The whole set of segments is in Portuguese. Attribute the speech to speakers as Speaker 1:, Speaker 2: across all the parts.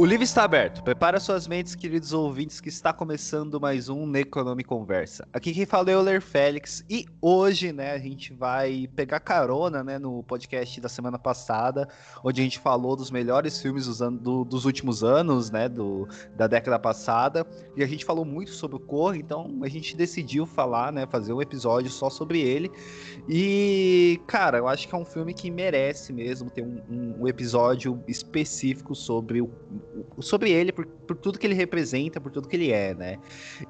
Speaker 1: O livro está aberto. Prepara suas mentes, queridos ouvintes, que está começando mais um Necronome Conversa. Aqui quem fala é o Euler Félix e hoje, né, a gente vai pegar carona, né, no podcast da semana passada, onde a gente falou dos melhores filmes dos, do, dos últimos anos, né, do, da década passada, e a gente falou muito sobre o Corre, então a gente decidiu falar, né, fazer um episódio só sobre ele. E, cara, eu acho que é um filme que merece mesmo ter um, um, um episódio específico sobre o sobre ele, por, por, tudo que ele representa, por tudo que ele é, né?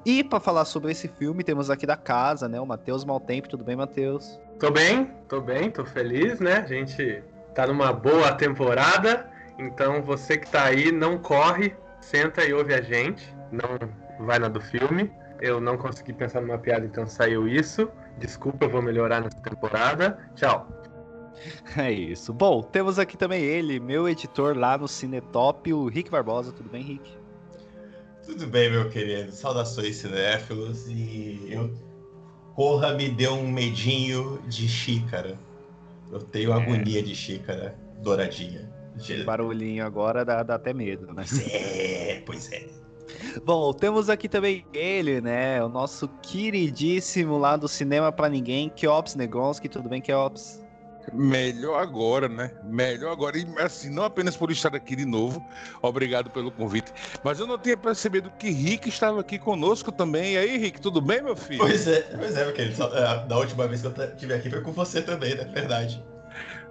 Speaker 1: E para falar sobre esse filme, temos aqui da casa, né? O Matheus Maltempo. Tudo bem, Matheus?
Speaker 2: Tô bem, tô bem, tô feliz, né? A gente tá numa boa temporada, então você que tá aí, não corre, senta e ouve a gente, não vai na do filme. Eu não consegui pensar numa piada, então saiu isso. Desculpa, eu vou melhorar nessa temporada. Tchau.
Speaker 1: É isso. Bom, temos aqui também ele, meu editor lá no Cinetop, o Rick Barbosa. Tudo bem, Rick?
Speaker 3: Tudo bem, meu querido. Saudações cinéfilos. E eu. Porra, me deu um medinho de xícara. Eu tenho é. agonia de xícara douradinha.
Speaker 1: Esse barulhinho agora dá, dá até medo, né?
Speaker 3: Pois é, pois é.
Speaker 1: Bom, temos aqui também ele, né? O nosso queridíssimo lá do Cinema para Ninguém, Keops Negonski. Tudo bem, Keops?
Speaker 4: Melhor agora, né? Melhor agora. E assim, não apenas por estar aqui de novo, obrigado pelo convite. Mas eu não tinha percebido que Rick estava aqui conosco também. E aí, Rick, tudo bem, meu filho?
Speaker 3: Pois é, pois é, meu querido. É, da última vez que eu estive aqui foi com você também, né? Verdade.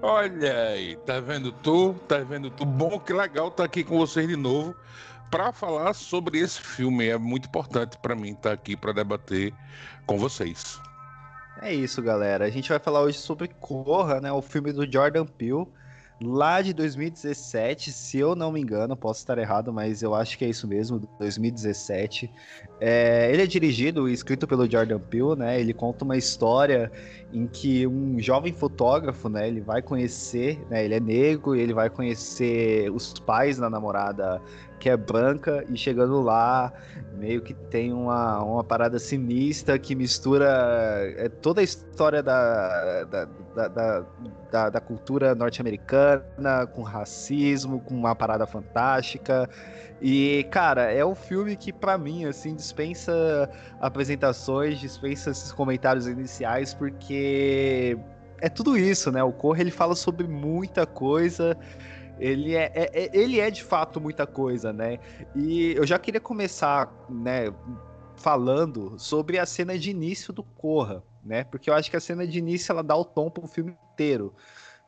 Speaker 4: Olha aí, tá vendo tu? Tá vendo tu? Bom, que legal estar tá aqui com vocês de novo para falar sobre esse filme. É muito importante para mim estar tá aqui para debater com vocês.
Speaker 1: É isso, galera. A gente vai falar hoje sobre Corra, né? O filme do Jordan Peele, lá de 2017, se eu não me engano, posso estar errado, mas eu acho que é isso mesmo, 2017. É, ele é dirigido e escrito pelo Jordan Peele, né? Ele conta uma história em que um jovem fotógrafo, né? Ele vai conhecer, né? Ele é negro e ele vai conhecer os pais da namorada que é branca e chegando lá meio que tem uma, uma parada sinistra que mistura é, toda a história da, da, da, da, da cultura norte-americana com racismo, com uma parada fantástica. E, cara, é um filme que, para mim, assim, dispensa apresentações, dispensa esses comentários iniciais, porque é tudo isso, né? O Corre ele fala sobre muita coisa ele é, é, é, ele é de fato muita coisa, né? E eu já queria começar, né, falando sobre a cena de início do Corra, né? Porque eu acho que a cena de início ela dá o tom pro filme inteiro.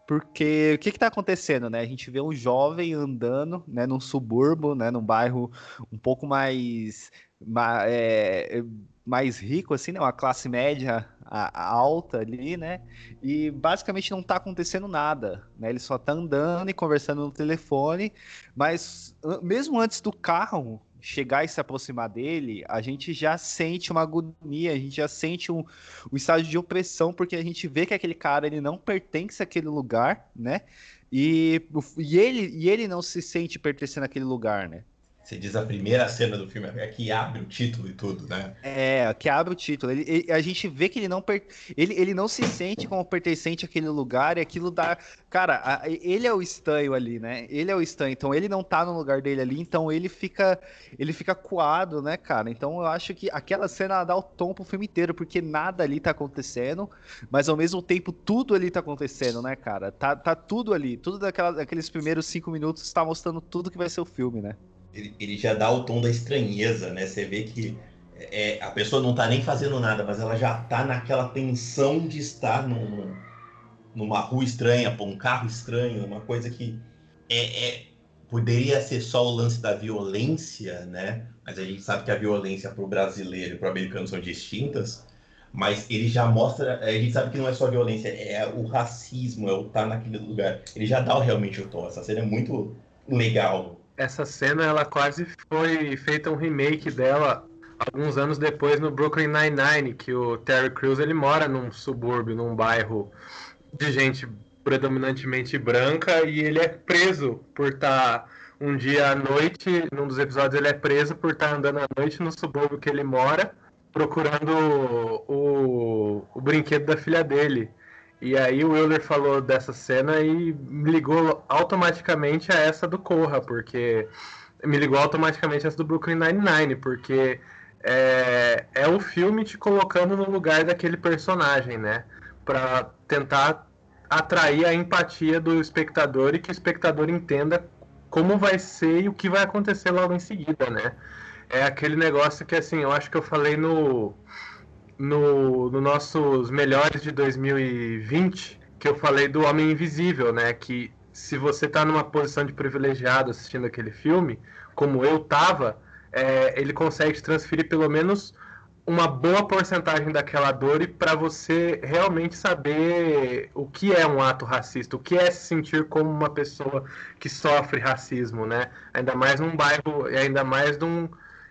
Speaker 1: Porque o que está acontecendo, né? A gente vê um jovem andando, né, num subúrbio, né, num bairro um pouco mais, mais é, mais rico, assim, né? Uma classe média alta ali, né? E basicamente não tá acontecendo nada, né? Ele só tá andando e conversando no telefone, mas mesmo antes do carro chegar e se aproximar dele, a gente já sente uma agonia, a gente já sente um, um estágio de opressão, porque a gente vê que aquele cara ele não pertence àquele lugar, né? E, e, ele, e ele não se sente pertencendo àquele lugar, né?
Speaker 3: Você diz a primeira cena do filme, é que abre o título e tudo, né?
Speaker 1: É, que abre o título. Ele, ele, a gente vê que ele não, per, ele, ele não se sente como pertencente àquele lugar e aquilo dá. Cara, a, ele é o estranho ali, né? Ele é o estranho, então ele não tá no lugar dele ali, então ele fica ele fica coado, né, cara? Então eu acho que aquela cena dá o tom pro filme inteiro, porque nada ali tá acontecendo, mas ao mesmo tempo tudo ali tá acontecendo, né, cara? Tá, tá tudo ali, tudo daquela, daqueles primeiros cinco minutos está mostrando tudo que vai ser o filme, né?
Speaker 3: Ele, já dá o tom da estranheza, né? Você vê que é, a pessoa não tá nem fazendo nada, mas ela já tá naquela tensão de estar num, numa rua estranha, um carro estranho, uma coisa que é, é, poderia ser só o lance da violência, né? Mas a gente sabe que a violência para o brasileiro e para o americano são distintas. Mas ele já mostra, a gente sabe que não é só violência, é o racismo, é o estar tá naquele lugar. Ele já dá realmente o tom. Essa cena é muito legal
Speaker 2: essa cena ela quase foi feita um remake dela alguns anos depois no Brooklyn Nine-Nine, que o Terry Crews ele mora num subúrbio, num bairro de gente predominantemente branca e ele é preso por estar tá um dia à noite, num dos episódios ele é preso por estar tá andando à noite no subúrbio que ele mora, procurando o, o brinquedo da filha dele. E aí o Euler falou dessa cena e me ligou automaticamente a essa do Corra, porque me ligou automaticamente essa do Brooklyn Nine-Nine, porque é, é o filme te colocando no lugar daquele personagem, né? Para tentar atrair a empatia do espectador e que o espectador entenda como vai ser e o que vai acontecer logo em seguida, né? É aquele negócio que, assim, eu acho que eu falei no, no, no nossos melhores de 2020, que eu falei do Homem Invisível, né? Que se você tá numa posição de privilegiado assistindo aquele filme, como eu tava, é, ele consegue transferir pelo menos uma boa porcentagem daquela dor e para você realmente saber o que é um ato racista, o que é se sentir como uma pessoa que sofre racismo, né? Ainda mais num bairro, ainda mais num,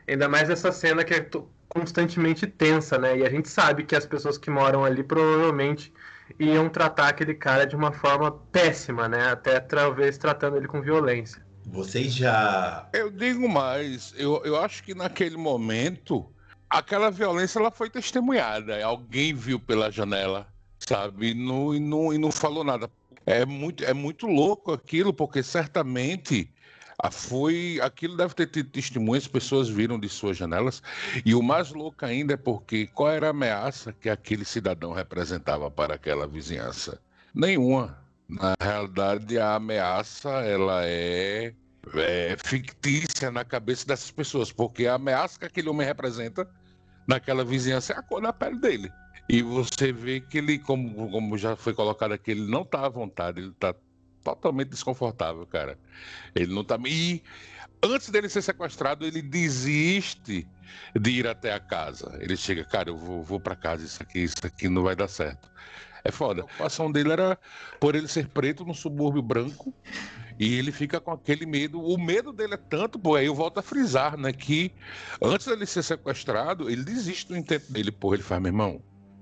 Speaker 2: ainda mais essa cena que é constantemente tensa, né? E a gente sabe que as pessoas que moram ali provavelmente iam tratar aquele cara de uma forma péssima, né? Até talvez tratando ele com violência.
Speaker 3: Vocês já.
Speaker 4: Eu digo mais, eu, eu acho que naquele momento aquela violência ela foi testemunhada. Alguém viu pela janela, sabe? E não, e não, e não falou nada. É muito, é muito louco aquilo, porque certamente foi aquilo deve ter tido testemunhas, pessoas viram de suas janelas. E o mais louco ainda é porque qual era a ameaça que aquele cidadão representava para aquela vizinhança? Nenhuma. Na realidade, a ameaça ela é, é fictícia na cabeça dessas pessoas, porque a ameaça que aquele homem representa naquela vizinhança é a cor da pele dele. E você vê que ele, como, como já foi colocado aqui, ele não está à vontade, ele está totalmente desconfortável, cara. Ele não está. E antes dele ser sequestrado, ele desiste de ir até a casa. Ele chega, cara, eu vou, vou para casa, isso aqui, isso aqui não vai dar certo. É foda. A ocupação dele era por ele ser preto no subúrbio branco e ele fica com aquele medo. O medo dele é tanto, pô, aí eu volto a frisar, né? Que antes dele ser sequestrado, ele desiste do intento dele. Pô, ele faz, meu irmão,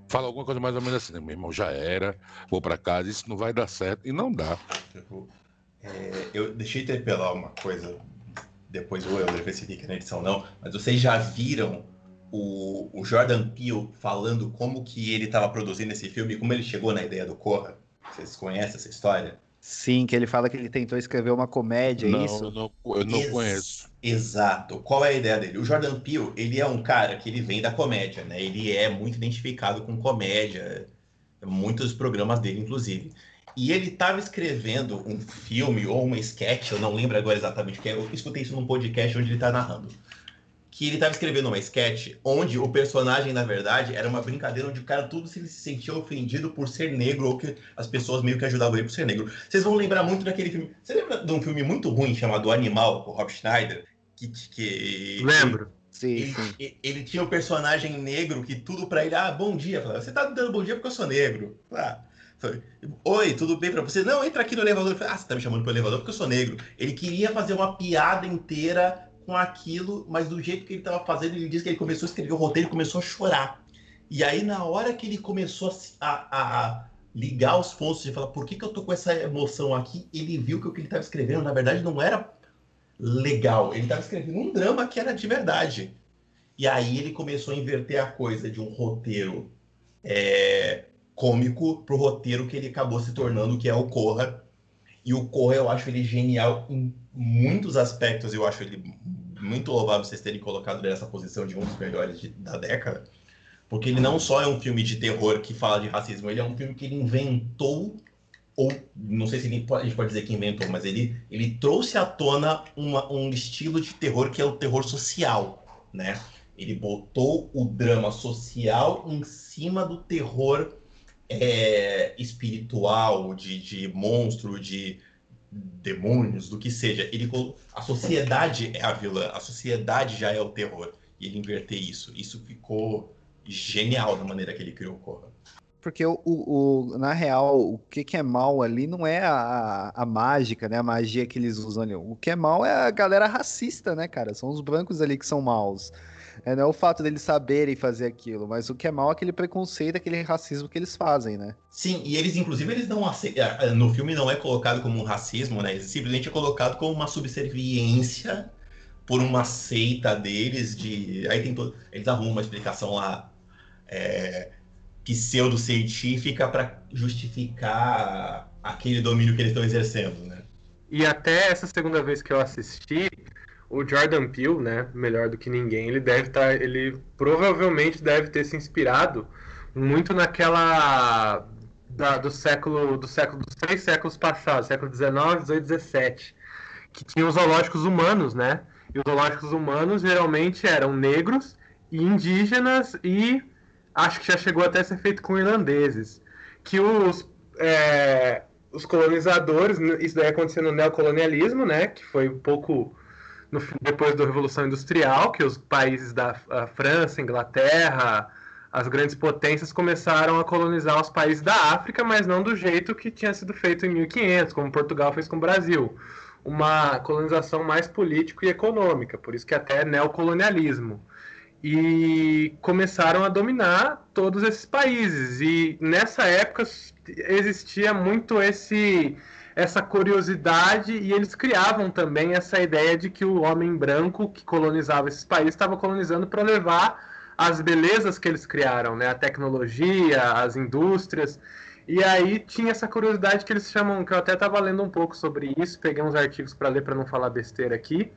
Speaker 4: fala alguma coisa mais ou menos assim, meu irmão, já era, vou para casa, isso não vai dar certo. E não dá.
Speaker 3: Tipo, é, eu deixei de interpelar uma coisa, depois o Euler ver se fica na edição não, mas vocês já viram o, o Jordan Peele falando como que ele estava produzindo esse filme, como ele chegou na ideia do Corra? Vocês conhecem essa história?
Speaker 1: Sim, que ele fala que ele tentou escrever uma comédia, é
Speaker 4: não,
Speaker 1: isso?
Speaker 4: Eu não, eu não
Speaker 3: Ex
Speaker 4: conheço.
Speaker 3: Exato. Qual é a ideia dele? O Jordan Peele, ele é um cara que ele vem da comédia, né? Ele é muito identificado com comédia, muitos programas dele, inclusive. E ele estava escrevendo um filme ou uma sketch, eu não lembro agora exatamente o que é, eu escutei isso num podcast onde ele está narrando que ele estava escrevendo uma sketch onde o personagem, na verdade, era uma brincadeira onde o cara tudo se, se sentia ofendido por ser negro ou que as pessoas meio que ajudavam ele por ser negro. Vocês vão lembrar muito daquele filme. Você lembra de um filme muito ruim chamado Animal, com o Rob Schneider? Que, que,
Speaker 2: Lembro.
Speaker 1: Sim,
Speaker 3: ele,
Speaker 1: sim.
Speaker 3: ele, tinha o um personagem negro que tudo para ele, ah, bom dia. Falava, você tá dando bom dia porque eu sou negro. Ah, Oi, tudo bem para você? Não, entra aqui no elevador. Falei, ah, você tá me chamando pro elevador porque eu sou negro. Ele queria fazer uma piada inteira com aquilo, mas do jeito que ele estava fazendo, ele disse que ele começou a escrever o roteiro começou a chorar. E aí, na hora que ele começou a, a ligar os pontos e falar por que, que eu tô com essa emoção aqui, ele viu que o que ele estava escrevendo, na verdade, não era legal. Ele estava escrevendo um drama que era de verdade. E aí ele começou a inverter a coisa de um roteiro é, cômico pro roteiro que ele acabou se tornando, que é o Corra. E o Corra, eu acho ele genial em muitos aspectos. Eu acho ele muito louvável vocês terem colocado nessa posição de um dos melhores de, da década, porque ele não só é um filme de terror que fala de racismo, ele é um filme que ele inventou, ou não sei se a gente pode dizer que inventou, mas ele, ele trouxe à tona uma, um estilo de terror que é o terror social, né? Ele botou o drama social em cima do terror é, espiritual, de, de monstro, de demônios, do que seja. Ele a sociedade é a vilã, a sociedade já é o terror. E ele inverter isso, isso ficou genial da maneira que ele criou o Corra.
Speaker 1: Porque o, o, na real, o que, que é mal ali não é a, a mágica, né? A magia que eles usam ali. O que é mal é a galera racista, né, cara? São os brancos ali que são maus. É, não é o fato deles saberem fazer aquilo, mas o que é mal é aquele preconceito, aquele racismo que eles fazem, né?
Speaker 3: Sim, e eles, inclusive, eles não aceitam. É, é, no filme não é colocado como um racismo, né? Simplesmente é colocado como uma subserviência por uma seita deles de. Aí tem todo. Eles arrumam uma explicação lá. É, pseudo-científica para justificar aquele domínio que eles estão exercendo, né?
Speaker 2: E até essa segunda vez que eu assisti, o Jordan Peele, né, melhor do que ninguém, ele deve estar, tá, ele provavelmente deve ter se inspirado muito naquela da, do século do século dos três séculos passados, século 19, 18, 17, que tinha os zoológicos humanos, né? E os zoológicos humanos geralmente eram negros e indígenas e acho que já chegou até a ser feito com irlandeses, que os é, os colonizadores, isso daí aconteceu no neocolonialismo, né? Que foi um pouco no, depois da Revolução Industrial, que os países da França, Inglaterra, as grandes potências começaram a colonizar os países da África, mas não do jeito que tinha sido feito em 1500, como Portugal fez com o Brasil. Uma colonização mais política e econômica, por isso que até é neocolonialismo. E começaram a dominar todos esses países. E nessa época existia muito esse essa curiosidade e eles criavam também essa ideia de que o homem branco que colonizava esses países estava colonizando para levar as belezas que eles criaram, né? A tecnologia, as indústrias. E aí tinha essa curiosidade que eles chamam, que eu até estava lendo um pouco sobre isso, peguei uns artigos para ler para não falar besteira aqui,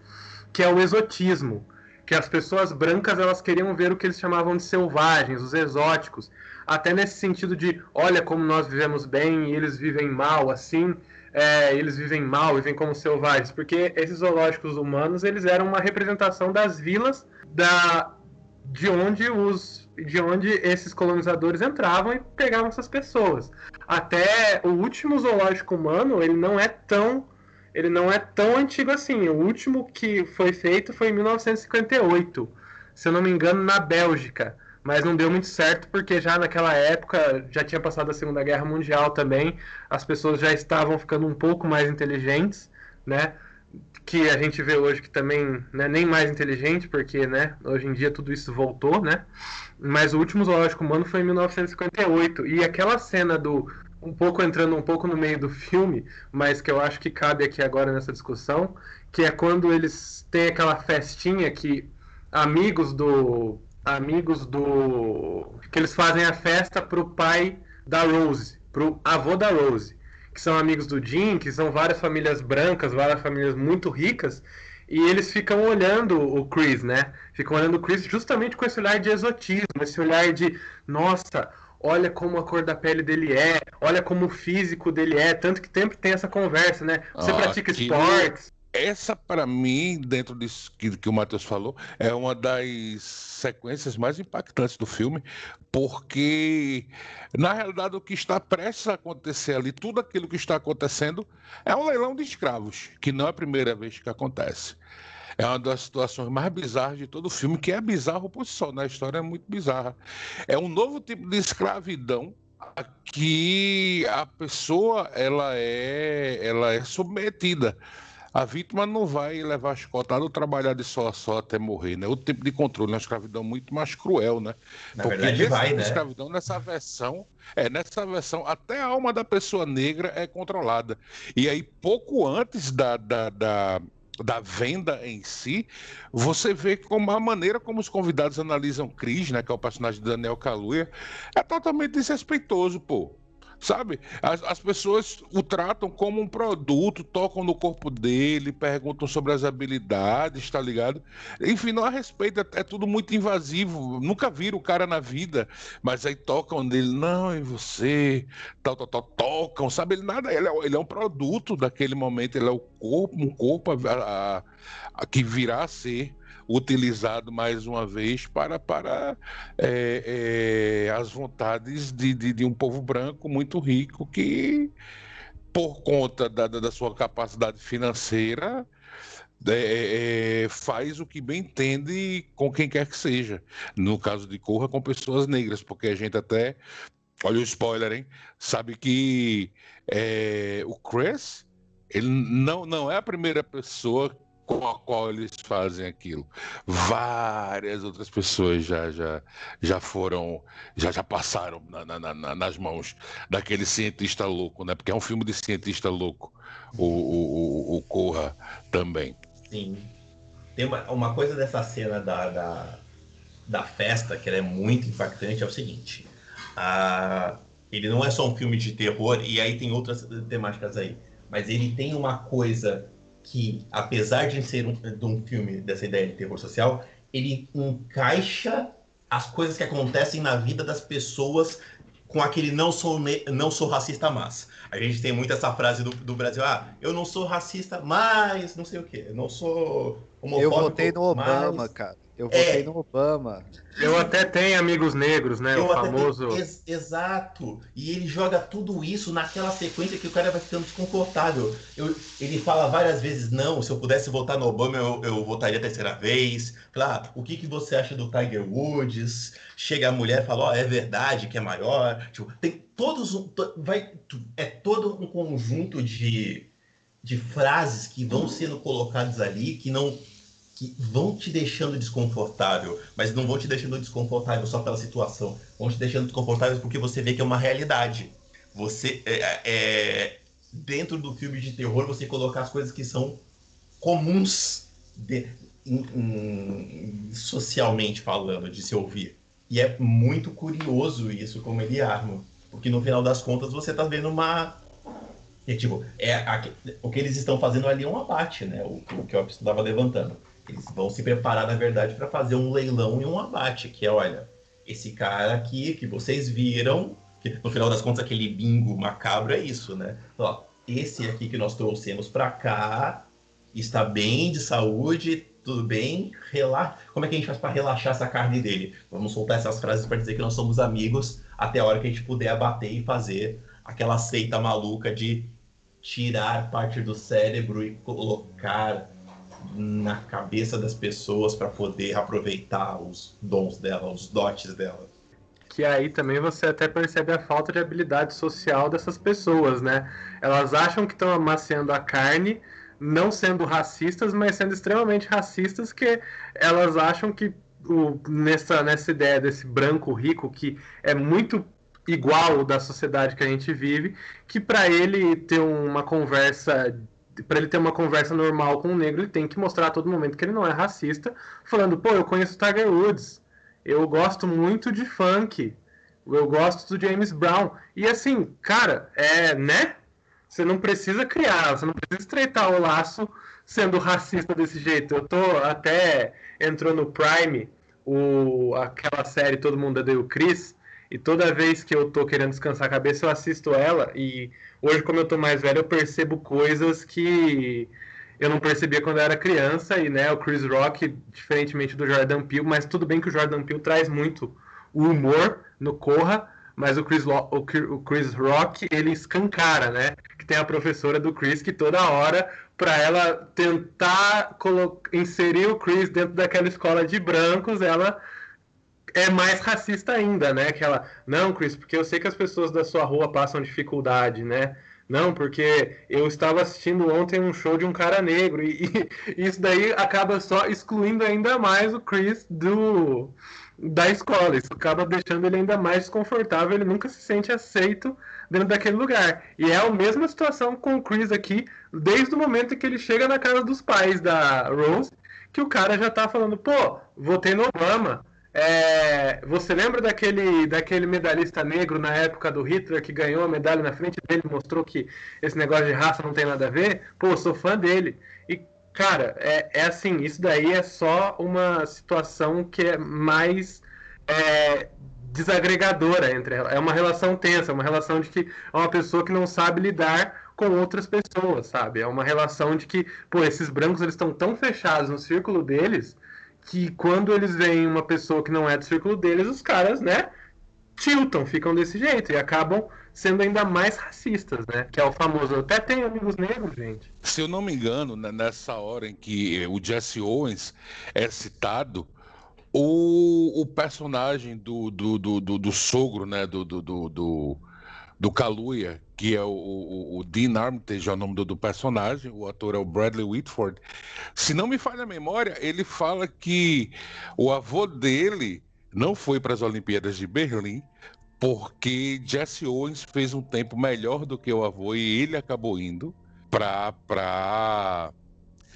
Speaker 2: que é o exotismo, que as pessoas brancas elas queriam ver o que eles chamavam de selvagens, os exóticos, até nesse sentido de, olha como nós vivemos bem e eles vivem mal, assim, é, eles vivem mal, vivem como selvagens, porque esses zoológicos humanos eles eram uma representação das vilas da de onde os de onde esses colonizadores entravam e pegavam essas pessoas. Até o último zoológico humano ele não é tão ele não é tão antigo assim. O último que foi feito foi em 1958, se eu não me engano, na Bélgica mas não deu muito certo porque já naquela época já tinha passado a Segunda Guerra Mundial também, as pessoas já estavam ficando um pouco mais inteligentes, né? Que a gente vê hoje que também não é nem mais inteligente, porque, né, hoje em dia tudo isso voltou, né? Mas o último zoológico humano foi em 1958 e aquela cena do um pouco entrando um pouco no meio do filme, mas que eu acho que cabe aqui agora nessa discussão, que é quando eles têm aquela festinha que amigos do amigos do. que eles fazem a festa pro pai da Rose, pro avô da Rose, que são amigos do Jim, que são várias famílias brancas, várias famílias muito ricas, e eles ficam olhando o Chris, né? Ficam olhando o Chris justamente com esse olhar de exotismo, esse olhar de, nossa, olha como a cor da pele dele é, olha como o físico dele é, tanto que sempre tem essa conversa, né? Você pratica esportes,
Speaker 4: essa, para mim, dentro disso que, que o Matheus falou, é uma das sequências mais impactantes do filme, porque, na realidade, o que está prestes a acontecer ali, tudo aquilo que está acontecendo, é um leilão de escravos, que não é a primeira vez que acontece. É uma das situações mais bizarras de todo o filme, que é bizarro por si só, né? A história é muito bizarra. É um novo tipo de escravidão que a pessoa ela é, ela é submetida a vítima não vai levar chicotada ou trabalhar de só a só até morrer, né? O tipo de controle é uma escravidão muito mais cruel, né?
Speaker 3: Na Porque verdade vai, tipo
Speaker 4: né? escravidão nessa versão, é, nessa versão, até a alma da pessoa negra é controlada. E aí, pouco antes da, da, da da venda em si, você vê como a maneira como os convidados analisam Cris, né, que é o personagem de Daniel Kaluuya, é totalmente desrespeitoso, pô. Sabe? As, as pessoas o tratam como um produto, tocam no corpo dele, perguntam sobre as habilidades, tá ligado? Enfim, não há respeito, é, é tudo muito invasivo. Nunca viram o cara na vida, mas aí tocam nele, não, e você, tal, tal, tal, tocam, sabe? Ele nada, ele é, ele é um produto daquele momento, ele é o corpo, um corpo a, a, a que virá a ser utilizado mais uma vez para, para é, é, as vontades de, de, de, um povo branco muito rico que, por conta da, da sua capacidade financeira, é, é, faz o que bem entende com quem quer que seja. No caso de Corra, com pessoas negras, porque a gente até, olha o spoiler, hein? Sabe que é, o Chris, ele não, não é a primeira pessoa com a qual eles fazem aquilo. Várias outras pessoas já, já, já foram, já, já passaram na, na, na, nas mãos daquele cientista louco, né? Porque é um filme de cientista louco, o, o, o Corra também.
Speaker 3: Sim. Tem uma, uma coisa dessa cena da, da, da festa que é muito impactante, é o seguinte. A, ele não é só um filme de terror, e aí tem outras temáticas aí, mas ele tem uma coisa que, apesar de ser um, de um filme dessa ideia de terror social, ele encaixa as coisas que acontecem na vida das pessoas com aquele não sou, não sou racista, mas. A gente tem muito essa frase do, do Brasil, ah, eu não sou racista, mas não sei o quê, eu não sou
Speaker 1: homofóbico, Eu votei no Obama, mas... cara. Eu votei é, no Obama.
Speaker 2: Eu até tenho amigos negros, né? Eu o famoso. Tenho,
Speaker 3: ex exato. E ele joga tudo isso naquela sequência que o cara vai ficando desconfortável. Eu, ele fala várias vezes: não, se eu pudesse votar no Obama, eu, eu votaria a terceira vez. Fala, ah, o que, que você acha do Tiger Woods? Chega a mulher e fala: ó, oh, é verdade que é maior. Tipo, tem todos. Vai, é todo um conjunto de, de frases que vão sendo colocadas ali que não que vão te deixando desconfortável, mas não vão te deixando desconfortável só pela situação, vão te deixando desconfortável porque você vê que é uma realidade. Você é, é dentro do filme de terror você colocar as coisas que são comuns de, in, in, socialmente falando de se ouvir. E é muito curioso isso como ele arma, porque no final das contas você está vendo uma é, tipo, é a, o que eles estão fazendo ali é um abate, né? O, o que eu estava levantando eles vão se preparar, na verdade, para fazer um leilão e um abate, que é, olha, esse cara aqui que vocês viram, que no final das contas aquele bingo macabro é isso, né? Ó, esse aqui que nós trouxemos para cá está bem de saúde, tudo bem, relaxa. Como é que a gente faz para relaxar essa carne dele? Vamos soltar essas frases para dizer que nós somos amigos até a hora que a gente puder abater e fazer aquela seita maluca de tirar parte do cérebro e colocar na cabeça das pessoas para poder aproveitar os dons dela, os dotes dela.
Speaker 2: Que aí também você até percebe a falta de habilidade social dessas pessoas, né? Elas acham que estão amaciando a carne, não sendo racistas, mas sendo extremamente racistas, que elas acham que o, nessa, nessa ideia desse branco rico, que é muito igual da sociedade que a gente vive, que para ele ter uma conversa para ele ter uma conversa normal com um negro, ele tem que mostrar a todo momento que ele não é racista, falando, pô, eu conheço Tiger Woods, eu gosto muito de funk, eu gosto do James Brown. E assim, cara, é, né? Você não precisa criar, você não precisa estreitar o laço sendo racista desse jeito. Eu tô até entrou no Prime o, aquela série Todo Mundo Odeia o Chris, e toda vez que eu tô querendo descansar a cabeça, eu assisto ela e Hoje, como eu tô mais velho, eu percebo coisas que eu não percebia quando eu era criança. E né, o Chris Rock, diferentemente do Jordan Peele, mas tudo bem que o Jordan Peele traz muito o humor no Corra, mas o Chris, Lo o Chris Rock, ele escancara, né? Que tem a professora do Chris que toda hora, para ela tentar inserir o Chris dentro daquela escola de brancos, ela é mais racista ainda, né? Que ela, não, Chris, porque eu sei que as pessoas da sua rua passam dificuldade, né? Não, porque eu estava assistindo ontem um show de um cara negro e, e isso daí acaba só excluindo ainda mais o Chris do da escola. Isso acaba deixando ele ainda mais desconfortável. Ele nunca se sente aceito dentro daquele lugar. E é a mesma situação com o Chris aqui, desde o momento que ele chega na casa dos pais da Rose, que o cara já tá falando, pô, votei no Obama é, você lembra daquele, daquele medalhista negro na época do Hitler que ganhou a medalha na frente dele, mostrou que esse negócio de raça não tem nada a ver? Pô, sou fã dele. E, cara, é, é assim, isso daí é só uma situação que é mais é, desagregadora entre. É uma relação tensa, é uma relação de que é uma pessoa que não sabe lidar com outras pessoas, sabe? É uma relação de que, pô, esses brancos eles estão tão fechados no círculo deles que quando eles veem uma pessoa que não é do círculo deles, os caras, né, tiltam, ficam desse jeito e acabam sendo ainda mais racistas, né? Que é o famoso. Até tenho amigos negros, gente.
Speaker 4: Se eu não me engano, né, nessa hora em que o Jesse Owens é citado, o, o personagem do, do, do, do, do sogro, né? Do, do, do, do, do Kaluuya, que é o, o, o Dean Armitage, é o nome do, do, personagem, o ator é o Bradley Whitford. Se não me falha a memória, ele fala que o avô dele não foi para as Olimpíadas de Berlim porque Jesse Owens fez um tempo melhor do que o avô e ele acabou indo para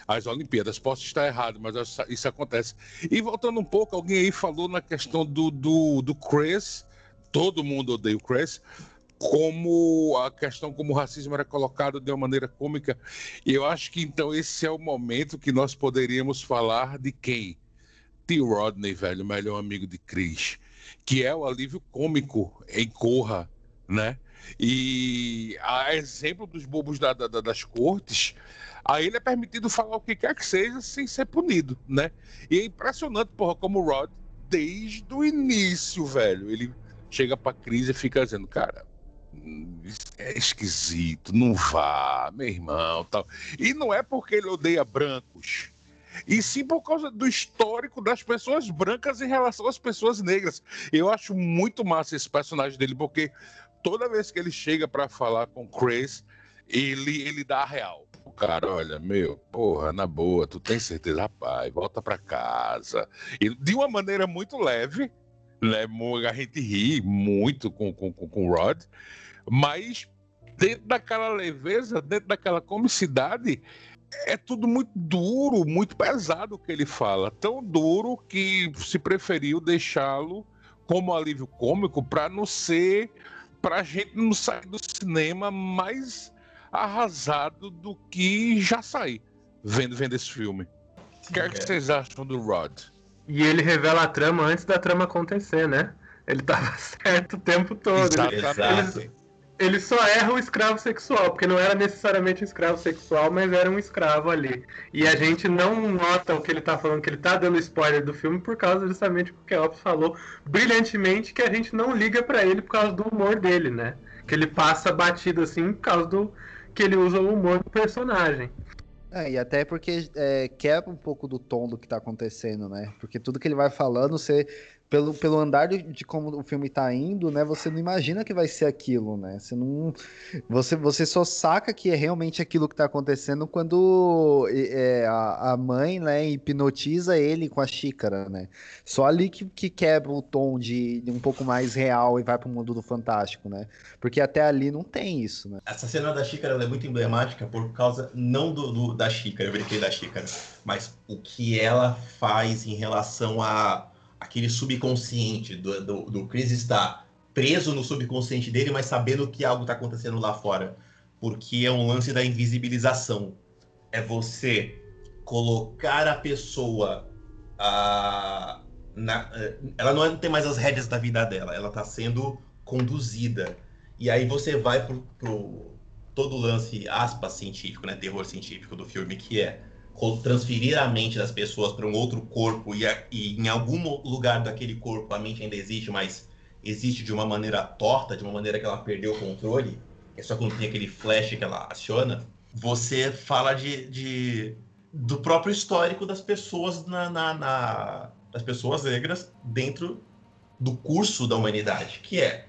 Speaker 4: as Olimpíadas. Posso estar errado, mas isso acontece. E voltando um pouco, alguém aí falou na questão do, do, do Chris, todo mundo odeia o Chris, como a questão como o racismo era colocado de uma maneira cômica. E eu acho que então esse é o momento que nós poderíamos falar de quem? T. Rodney, velho, melhor amigo de Chris, que é o alívio cômico em Corra, né? E a exemplo dos bobos da, da, das cortes, a ele é permitido falar o que quer que seja sem ser punido, né? E é impressionante, porra, como o Rod, desde o início, velho, ele chega pra crise e fica dizendo, cara, é esquisito, não vá, meu irmão, tal. E não é porque ele odeia brancos, e sim por causa do histórico das pessoas brancas em relação às pessoas negras. Eu acho muito massa esse personagem dele, porque toda vez que ele chega para falar com Chris, ele, ele dá a real. O cara, olha, meu, porra, na boa, tu tem certeza, rapaz, volta para casa. E de uma maneira muito leve, né? A gente ri muito com, com, com o Rod, mas dentro daquela leveza, dentro daquela comicidade, é tudo muito duro, muito pesado o que ele fala. Tão duro que se preferiu deixá-lo como alívio cômico para não ser. para a gente não sair do cinema mais arrasado do que já sair vendo, vendo esse filme. O que, é que vocês acham do Rod?
Speaker 2: E ele revela a trama antes da trama acontecer, né? Ele tava certo o tempo todo.
Speaker 3: Exato.
Speaker 2: Ele, ele só erra o escravo sexual, porque não era necessariamente um escravo sexual, mas era um escravo ali. E a gente não nota o que ele tá falando, que ele tá dando spoiler do filme por causa justamente do que o Ops falou brilhantemente, que a gente não liga para ele por causa do humor dele, né? Que ele passa batido assim por causa do que ele usa o humor do personagem.
Speaker 1: É, e até porque é, quebra um pouco do tom do que tá acontecendo, né? Porque tudo que ele vai falando, você pelo, pelo andar de, de, como o filme tá indo, né? Você não imagina que vai ser aquilo, né? Você não. Você, você só saca que é realmente aquilo que tá acontecendo quando é, a, a mãe, né, hipnotiza ele com a xícara, né? Só ali que, que quebra o tom de, de um pouco mais real e vai pro mundo do fantástico, né? Porque até ali não tem isso, né?
Speaker 3: Essa cena da xícara é muito emblemática por causa, não do, do da xícara, eu brinquei da xícara, mas o que ela faz em relação a aquele subconsciente do, do, do Chris está preso no subconsciente dele, mas sabendo que algo está acontecendo lá fora. Porque é um lance da invisibilização. É você colocar a pessoa. A, na, ela não tem mais as rédeas da vida dela, ela está sendo conduzida. E aí você vai pro todo o lance, aspas, científico, né, terror científico do filme, que é transferir a mente das pessoas para um outro corpo e, a, e, em algum lugar daquele corpo a mente ainda existe, mas existe de uma maneira torta, de uma maneira que ela perdeu o controle, é só quando tem aquele flash que ela aciona, você fala de, de do próprio histórico das pessoas na, na, na, das pessoas negras dentro do curso da humanidade, que é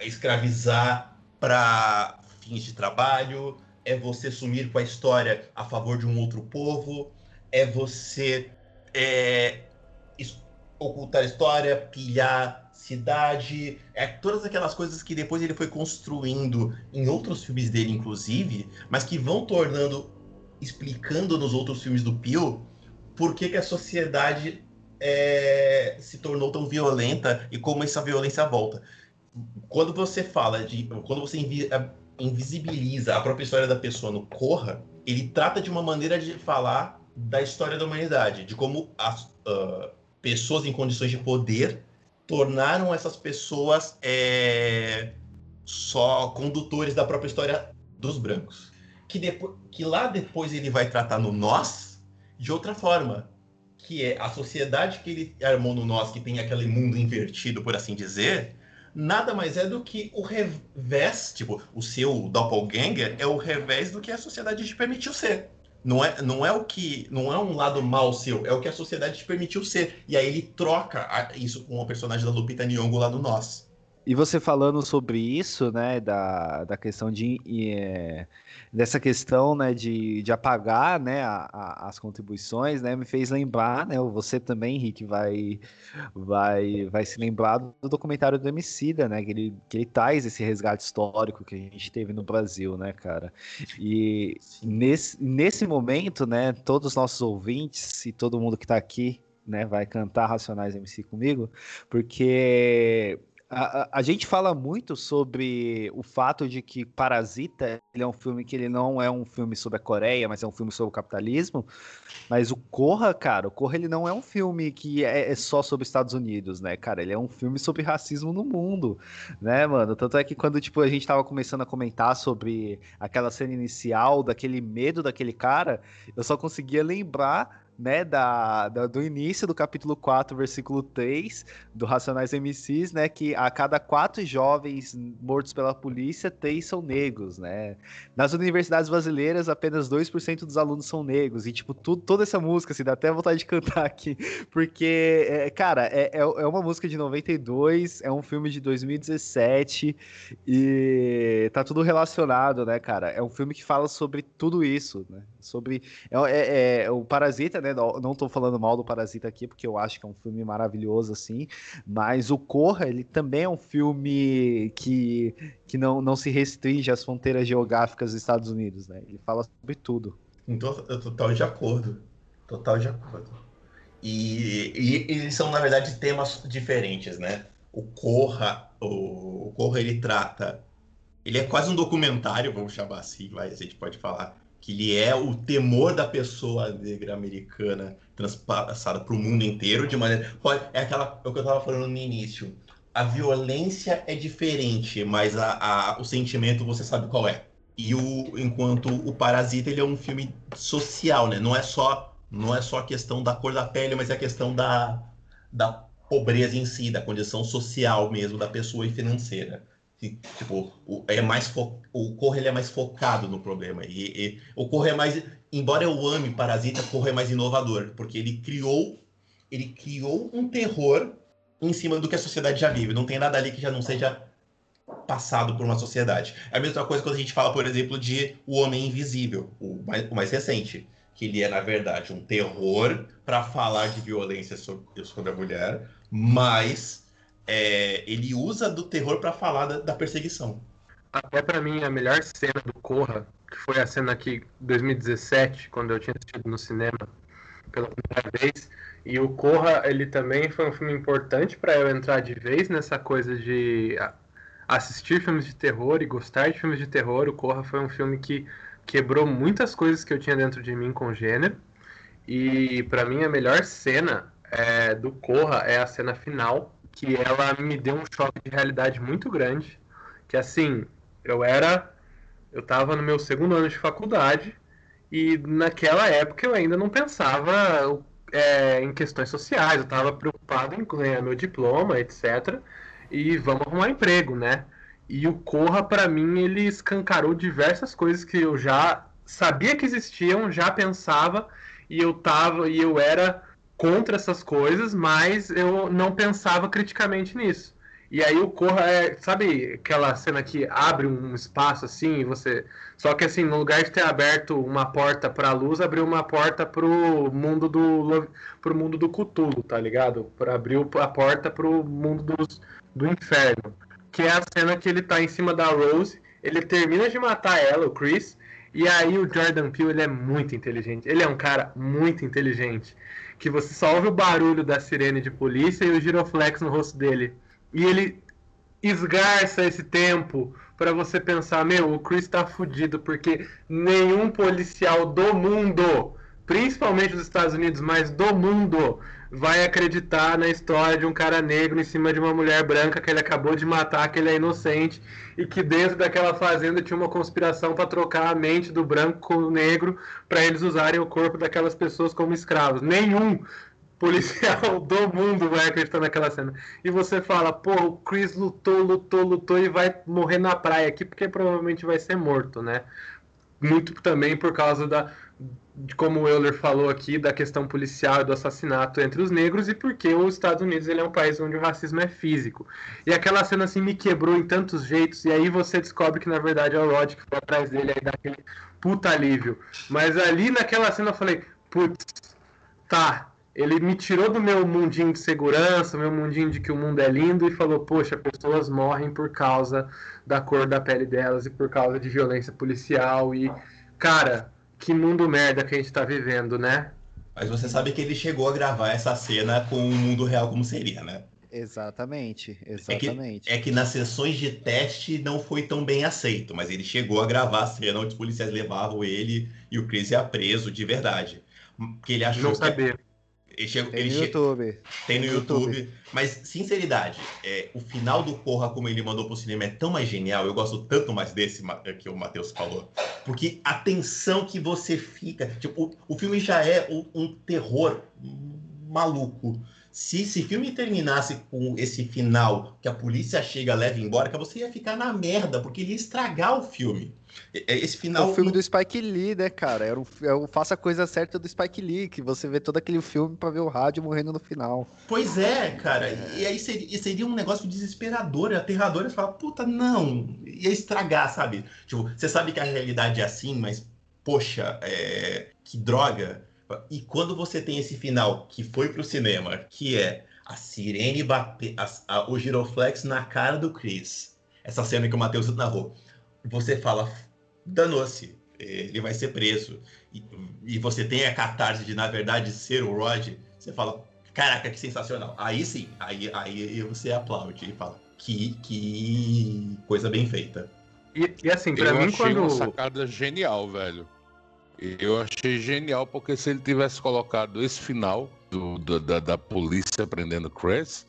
Speaker 3: escravizar para fins de trabalho, é você sumir com a história a favor de um outro povo, é você é, ocultar a história, pilhar cidade, é todas aquelas coisas que depois ele foi construindo em outros filmes dele, inclusive, mas que vão tornando, explicando nos outros filmes do Pio, por que, que a sociedade é, se tornou tão violenta e como essa violência volta. Quando você fala de. Quando você envia, invisibiliza a própria história da pessoa no Corra, ele trata de uma maneira de falar da história da humanidade, de como as uh, pessoas em condições de poder tornaram essas pessoas é, só condutores da própria história dos brancos. Que, depois, que lá depois ele vai tratar no nós de outra forma, que é a sociedade que ele armou no nós, que tem aquele mundo invertido, por assim dizer, nada mais é do que o revés, tipo, o seu doppelganger é o revés do que a sociedade te permitiu ser. Não é, não é o que, não é um lado mal seu, é o que a sociedade te permitiu ser. E aí ele troca isso com o personagem da Lupita Nyong'o lá no Nós.
Speaker 1: E você falando sobre isso, né, da, da questão de é, dessa questão, né, de, de apagar, né, a, a, as contribuições, né, me fez lembrar, né, você também, Henrique, vai, vai, vai se lembrar do documentário do Emicida, né, que ele, que ele traz esse resgate histórico que a gente teve no Brasil, né, cara. E nesse, nesse momento, né, todos os nossos ouvintes e todo mundo que está aqui, né, vai cantar Racionais MC comigo, porque A, a, gente fala muito sobre o fato de que Parasita ele é um filme que ele não é um filme sobre a Coreia, mas é um filme sobre o capitalismo. Mas o Corra, cara, o Corra ele não é um filme que é, é só sobre Estados Unidos, né, cara? Ele é um filme sobre racismo no mundo, né, mano? Tanto é que quando tipo a gente tava começando a comentar sobre aquela cena inicial, daquele medo daquele cara, eu só conseguia lembrar né, da, da, do início do capítulo 4, versículo 3 do Racionais MCs, né, que a cada quatro jovens mortos pela polícia, três são negros, né. Nas universidades brasileiras, apenas 2% dos alunos são negros, e, tipo, tudo, toda essa música, assim, dá até vontade de cantar aqui, porque, é, cara, é, é, é uma música de 92, é um filme de 2017, e tá tudo relacionado, né, cara, é um filme que fala sobre tudo isso, né, sobre, é, é, é o Parasita, né, né? Não, não tô falando mal do Parasita aqui, porque eu acho que é um filme maravilhoso, assim. Mas o Corra, ele também é um filme que, que não, não se restringe às fronteiras geográficas dos Estados Unidos, né? Ele fala sobre tudo.
Speaker 3: Total de acordo. Total de acordo. E, e, e são, na verdade, temas diferentes, né? O Corra, o, o Corra, ele trata... Ele é quase um documentário, vamos chamar assim, vai, a gente pode falar que ele é o temor da pessoa negra americana transpassada para o mundo inteiro de maneira é aquela é o que eu estava falando no início. A violência é diferente mas a, a, o sentimento você sabe qual é. E o enquanto o Parasita ele é um filme social né? Não é só não é só a questão da cor da pele mas é a questão da, da pobreza em si da condição social mesmo da pessoa e financeira tipo, o, é mais fo... o Corre ele é mais focado no problema. E, e, o Corre é mais, embora eu ame Parasita, Corre é mais inovador, porque ele criou, ele criou um terror em cima do que a sociedade já vive. Não tem nada ali que já não seja passado por uma sociedade. É a mesma coisa quando a gente fala, por exemplo, de O Homem Invisível, o mais, o mais recente, que ele é na verdade um terror para falar de violência sobre, sobre a mulher, mas é, ele usa do terror para falar da, da, perseguição.
Speaker 2: Até para mim, a melhor cena do Corra, que foi a cena que 2017, quando eu tinha assistido no cinema pela primeira vez, e o Corra, ele também foi um filme importante para eu entrar de vez nessa coisa de assistir filmes de terror e gostar de filmes de terror. O Corra foi um filme que quebrou muitas coisas que eu tinha dentro de mim com gênero. E para mim a melhor cena é, do Corra é a cena final, que ela me deu um choque de realidade muito grande. Que assim, eu era. Eu estava no meu segundo ano de faculdade e naquela época eu ainda não pensava é, em questões sociais, eu estava preocupado em ganhar meu diploma, etc. E vamos arrumar emprego, né? E o Corra, para mim, ele escancarou diversas coisas que eu já sabia que existiam, já pensava, e eu tava, e eu era contra essas coisas, mas eu não pensava criticamente nisso. E aí o Corra é, sabe aquela cena que abre um espaço assim, você, só que assim, no lugar de ter aberto uma porta para a luz, abriu uma porta pro mundo do pro mundo do Cthulhu, tá ligado? Abriu a porta pro mundo dos, do inferno, que é a cena que ele tá em cima da Rose, ele termina de matar ela, o Chris, e aí o Jordan Peele, ele é muito inteligente. Ele é um cara muito inteligente que você só ouve o barulho da sirene de polícia e o giroflex no rosto dele. E ele esgarça esse tempo para você pensar, meu, o Chris tá fudido porque nenhum policial do mundo, principalmente dos Estados Unidos, mas do mundo, vai acreditar na história de um cara negro em cima de uma mulher branca que ele acabou de matar, que ele é inocente e que dentro daquela fazenda tinha uma conspiração para trocar a mente do branco com o negro para eles usarem o corpo daquelas pessoas como escravos. Nenhum policial do mundo vai acreditar naquela cena. E você fala, pô, o Chris lutou, lutou, lutou e vai morrer na praia aqui porque provavelmente vai ser morto, né? Muito também por causa da, como o Euler falou aqui, da questão policial e do assassinato entre os negros e porque os Estados Unidos ele é um país onde o racismo é físico. E aquela cena assim me quebrou em tantos jeitos, e aí você descobre que na verdade é o Rod que foi atrás dele, aí dá aquele puta alívio. Mas ali naquela cena eu falei, putz, tá, ele me tirou do meu mundinho de segurança, meu mundinho de que o mundo é lindo e falou, poxa, pessoas morrem por causa da cor da pele delas e por causa de violência policial e, cara, que mundo merda que a gente tá vivendo, né?
Speaker 3: Mas você sabe que ele chegou a gravar essa cena com o mundo real como seria, né?
Speaker 1: Exatamente,
Speaker 3: exatamente. É que, é que, nas sessões de teste não foi tão bem aceito, mas ele chegou a gravar a cena onde os policiais levavam ele e o Chris ia preso de verdade. Porque ele achou
Speaker 2: não
Speaker 3: que.
Speaker 2: Saber.
Speaker 1: Ele chegou, tem, ele no. YouTube.
Speaker 3: tem no YouTube. YouTube. Mas, sinceridade, é, o final do Corra, como ele mandou pro cinema, é tão mais genial. Eu gosto tanto mais desse que o Matheus falou. Porque a tensão que você fica. Tipo, o, o filme já é um, um terror maluco se esse filme terminasse com esse final que a polícia chega, leva embora, que você ia ficar na merda, porque ele ia estragar o filme. Esse final.
Speaker 1: É o filme do Spike Lee, né, cara? Era o, é o Faça a Coisa Certa do Spike Lee, que você vê todo aquele filme pra ver o rádio morrendo no final.
Speaker 3: Pois é, cara. E aí seria, seria um negócio desesperador, aterrador. Você fala, puta, não. Ia estragar, sabe? Tipo, você sabe que a realidade é assim, mas, poxa, é... que droga. E quando você tem esse final que foi pro cinema, que é a sirene bater, o giroflex na cara do Chris, essa cena que o Matheus narrou, você fala, danou-se, ele vai ser preso. E, e, você tem a catarse de, na verdade, ser o Rod, você fala, caraca, que sensacional. Aí sim, aí, aí você aplaude e fala, que, que coisa bem feita.
Speaker 2: E, e assim, pra
Speaker 4: Eu
Speaker 2: mim,
Speaker 4: achei
Speaker 2: quando.
Speaker 4: uma sacada genial, velho. Eu achei genial, porque se ele tivesse colocado esse final do, do, da, da, polícia prendendo Chris,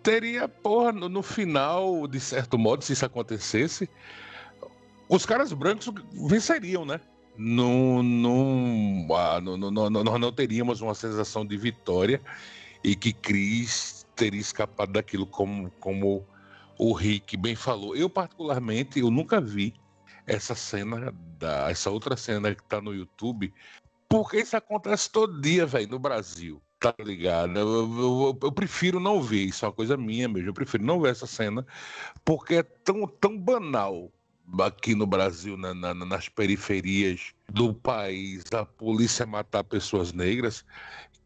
Speaker 4: teria, porra, no, no, final, de certo modo, se isso acontecesse, os caras brancos venceriam, né? Não, não, ah, não, nós não teríamos uma sensação de vitória e que Chris teria escapado daquilo, como, como o Rick bem falou. Eu, particularmente, eu nunca vi essa cena, da, essa outra cena que tá no YouTube, porque isso acontece todo dia, velho, no Brasil. Tá ligado? Eu, eu, eu, prefiro não ver, isso é uma coisa minha mesmo. Eu prefiro não ver essa cena, porque é tão, tão banal aqui no Brasil, na, na, nas periferias do país, a polícia matar pessoas negras,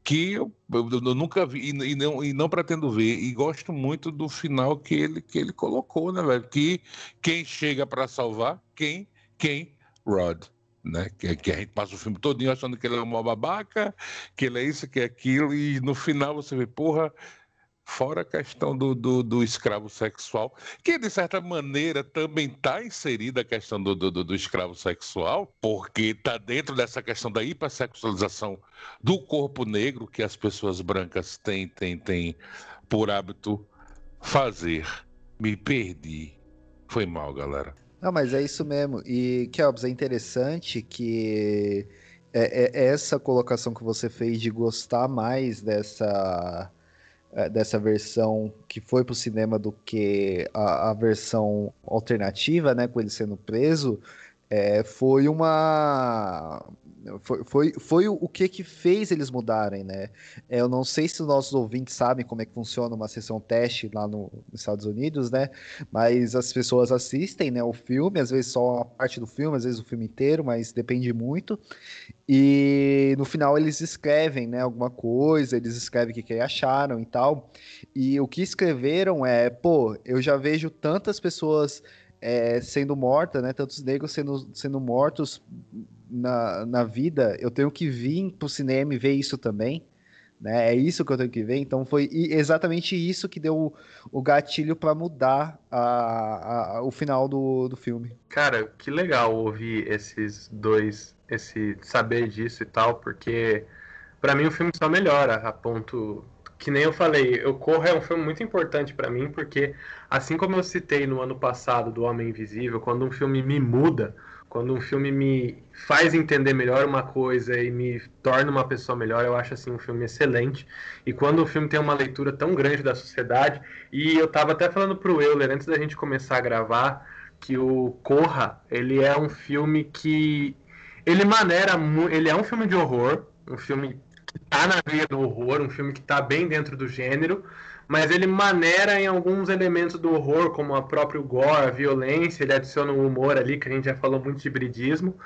Speaker 4: que eu, eu, eu nunca vi e, e, não, e não pretendo ver. E gosto muito do final que ele, que ele colocou, né, velho? Que quem chega para salvar, quem? Quem? Rod. Né? Que, que, a gente passa o filme todinho achando que ele é uma babaca, que ele é isso, que é aquilo, e no final você vê, porra, Fora a questão do, do, do, escravo sexual, que de certa maneira também está inserida a questão do, do, do, escravo sexual, porque está dentro dessa questão da hipersexualização do corpo negro que as pessoas brancas têm, têm, têm por hábito fazer. Me perdi. Foi mal, galera.
Speaker 1: Não, mas é isso mesmo. E, Kelps, é interessante que é, é, essa colocação que você fez de gostar mais dessa é, dessa versão que foi para o cinema do que a, a, versão alternativa, né, com ele sendo preso, é, foi uma foi, foi, foi o que que fez eles mudarem, né? É, eu não sei se os nossos ouvintes sabem como é que funciona uma sessão teste lá no, nos Estados Unidos, né? Mas as pessoas assistem, né, o filme, às vezes só a parte do filme, às vezes o filme inteiro, mas depende muito. E no final eles escrevem, né, alguma coisa, eles escrevem o que, que acharam e tal. E o que escreveram é, pô, eu já vejo tantas pessoas é, sendo mortas, né, tantos negros sendo, sendo mortos na, na vida, eu tenho que vir pro cinema e ver isso também. Né? É isso que eu tenho que ver. Então foi exatamente isso que deu o, o gatilho para mudar a, a, o final do, do filme.
Speaker 2: Cara, que legal ouvir esses dois, esse saber disso e tal, porque para mim o filme só melhora a ponto que nem eu falei, eu corro é um filme muito importante para mim porque assim como eu citei no ano passado do Homem Invisível, quando um filme me muda, quando um filme me faz entender melhor uma coisa e me torna uma pessoa melhor, eu acho assim um filme excelente. E quando o filme tem uma leitura tão grande da sociedade, e eu tava até falando pro Euler antes da gente começar a gravar que o Corra, ele é um filme que ele maneira, ele é um filme de horror, um filme que tá na veia do horror, um filme que tá bem dentro do gênero, mas ele maneira em alguns elementos do horror, como a próprio gore, a violência, ele adiciona um humor ali, que a gente já falou muito de hibridismo.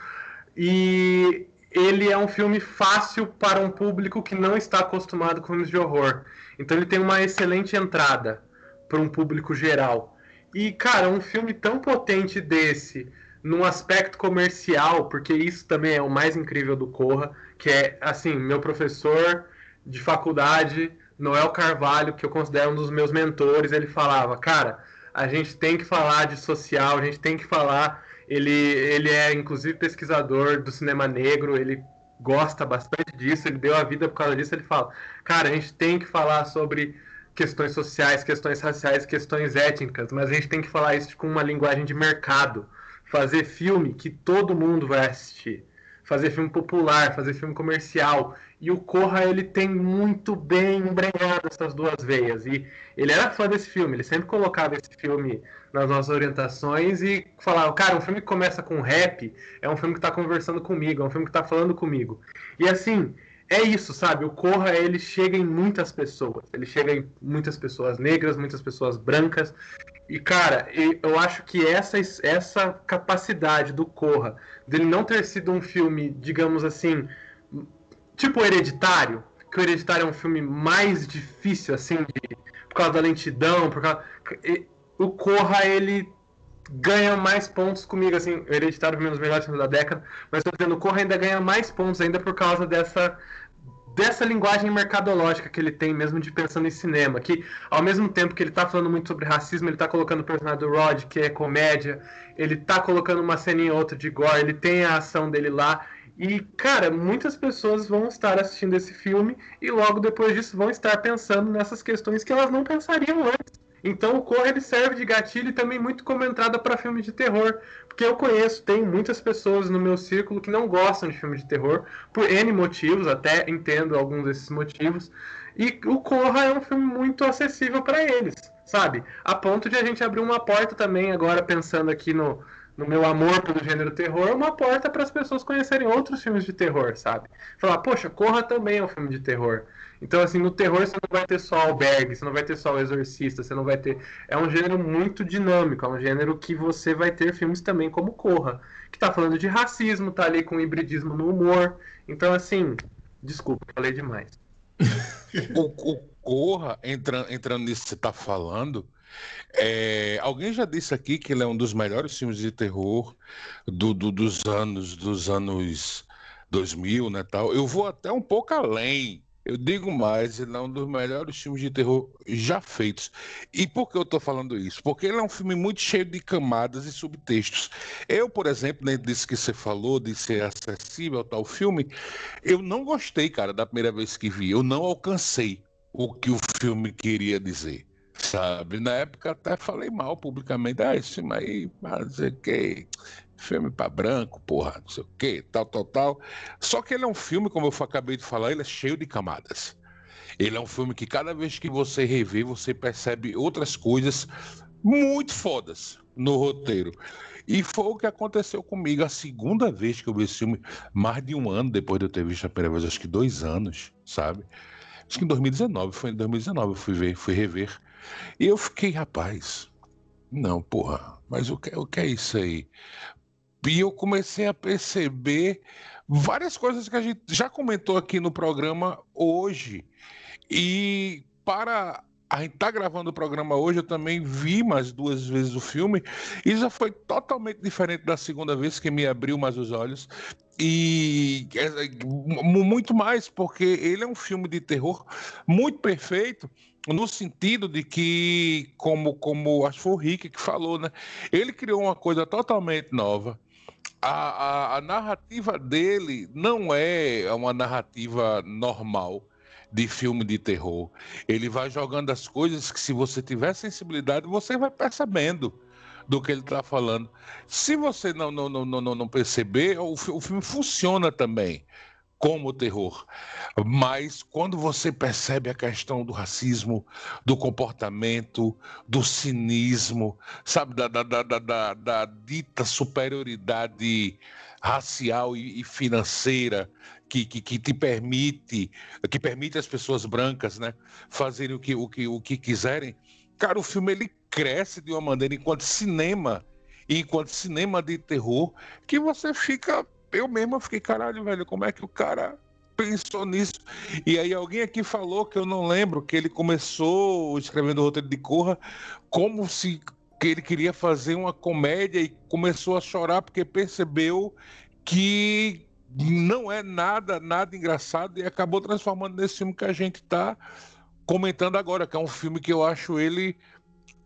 Speaker 2: E ele é um filme fácil para um público que não está acostumado com filmes de horror. Então ele tem uma excelente entrada para um público geral. E, cara, um filme tão potente desse, num aspecto comercial, porque isso também é o mais incrível do Corra, que é, assim, meu professor de faculdade Noel Carvalho, que eu considero um dos meus mentores, ele falava, cara, a gente tem que falar de social, a gente tem que falar. Ele, ele é, inclusive, pesquisador do cinema negro, ele gosta bastante disso, ele deu a vida por causa disso. Ele fala, cara, a gente tem que falar sobre questões sociais, questões raciais, questões étnicas, mas a gente tem que falar isso com uma linguagem de mercado. Fazer filme que todo mundo vai assistir. Fazer filme popular, fazer filme comercial. E o Corra, ele tem muito bem embrenhado essas duas veias. E ele era fã desse filme, ele sempre colocava esse filme nas nossas orientações e falava, cara, um filme que começa com rap é um filme que está conversando comigo, é um filme que está falando comigo. E assim, é isso, sabe? O Corra, ele chega em muitas pessoas. Ele chega em muitas pessoas negras, muitas pessoas brancas. E, cara, eu acho que essa, essa capacidade do Corra, dele não ter sido um filme, digamos assim, tipo hereditário, que o hereditário é um filme mais difícil, assim, de, por causa da lentidão, por causa. O Corra, ele ganha mais pontos comigo, assim, o Hereditário foi um dos da década, mas tô dizendo, o Corra ainda ganha mais pontos ainda por causa dessa dessa linguagem mercadológica que ele tem mesmo de pensando em cinema, que ao mesmo tempo que ele está falando muito sobre racismo, ele está colocando o personagem do Rod, que é comédia, ele está colocando uma ceninha ou outra de gore, ele tem a ação dele lá, e, cara, muitas pessoas vão estar assistindo esse filme e logo depois disso vão estar pensando nessas questões que elas não pensariam antes. Então o Corra ele serve de gatilho e também muito como entrada para filme de terror, porque eu conheço, tem muitas pessoas no meu círculo que não gostam de filme de terror por N motivos, até entendo alguns desses motivos. E o Corra é um filme muito acessível para eles, sabe? A ponto de a gente abrir uma porta também agora pensando aqui no no meu amor pelo gênero terror, é uma porta para as pessoas conhecerem outros filmes de terror, sabe? Falar, poxa, Corra também é um filme de terror. Então, assim, no terror você não vai ter só albergue, você não vai ter só o exorcista, você não vai ter. É um gênero muito dinâmico, é um gênero que você vai ter filmes também como Corra, que tá falando de racismo, tá ali com hibridismo no humor. Então, assim, desculpa, falei demais.
Speaker 4: o, o Corra, entra, entrando nisso que você tá falando, é, alguém já disse aqui que ele é um dos melhores filmes de terror do, do, dos anos dos anos 2000, né, tal. Eu vou até um pouco além. Eu digo mais, ele é um dos melhores filmes de terror já feitos. E por que eu estou falando isso? Porque ele é um filme muito cheio de camadas e subtextos. Eu, por exemplo, dentro disso que você falou, de ser acessível tal filme, eu não gostei, cara, da primeira vez que vi. Eu não alcancei o que o filme queria dizer sabe? Na época até falei mal publicamente, ah, esse filme aí, o que, filme para branco, porra, não sei o que, tal, tal, tal. Só que ele é um filme, como eu acabei de falar, ele é cheio de camadas. Ele é um filme que cada vez que você revê, você percebe outras coisas muito fodas no roteiro. E foi o que aconteceu comigo a segunda vez que eu vi esse filme, mais de um ano depois de eu ter visto a primeira vez, acho que dois anos, sabe? Acho que em 2019, foi em 2019 eu fui ver, fui rever. E eu fiquei, rapaz, não, porra, mas o que, o que é isso aí? E eu comecei a perceber várias coisas que a gente já comentou aqui no programa hoje. E para a gente tá gravando o programa hoje, eu também vi mais duas vezes o filme e já foi totalmente diferente da segunda vez que me abriu mais os olhos. E é, muito mais, porque ele é um filme de terror muito perfeito no sentido de que, como, como acho que foi o Rick que falou, né? Ele criou uma coisa totalmente nova. A, a, a, narrativa dele não é uma narrativa normal de filme de terror. Ele vai jogando as coisas que, se você tiver sensibilidade, você vai percebendo do que ele está falando. Se você não, não, não, não, não perceber, o, o filme funciona também como terror. Mas quando você percebe a questão do racismo, do comportamento, do cinismo, sabe, da, da, da, da, da dita superioridade racial e, e financeira que, que, que, te permite, que permite as pessoas brancas, né, fazerem o que, o que, o que quiserem, cara, o filme ele cresce de uma maneira enquanto cinema, enquanto cinema de terror, que você fica eu mesmo fiquei, caralho, velho, como é que o cara pensou nisso? E aí alguém aqui falou que eu não lembro que ele começou escrevendo o roteiro de Corra como se que ele queria fazer uma comédia e começou a chorar porque percebeu que não é nada, nada engraçado e acabou transformando nesse filme que a gente tá comentando agora, que é um filme que eu acho ele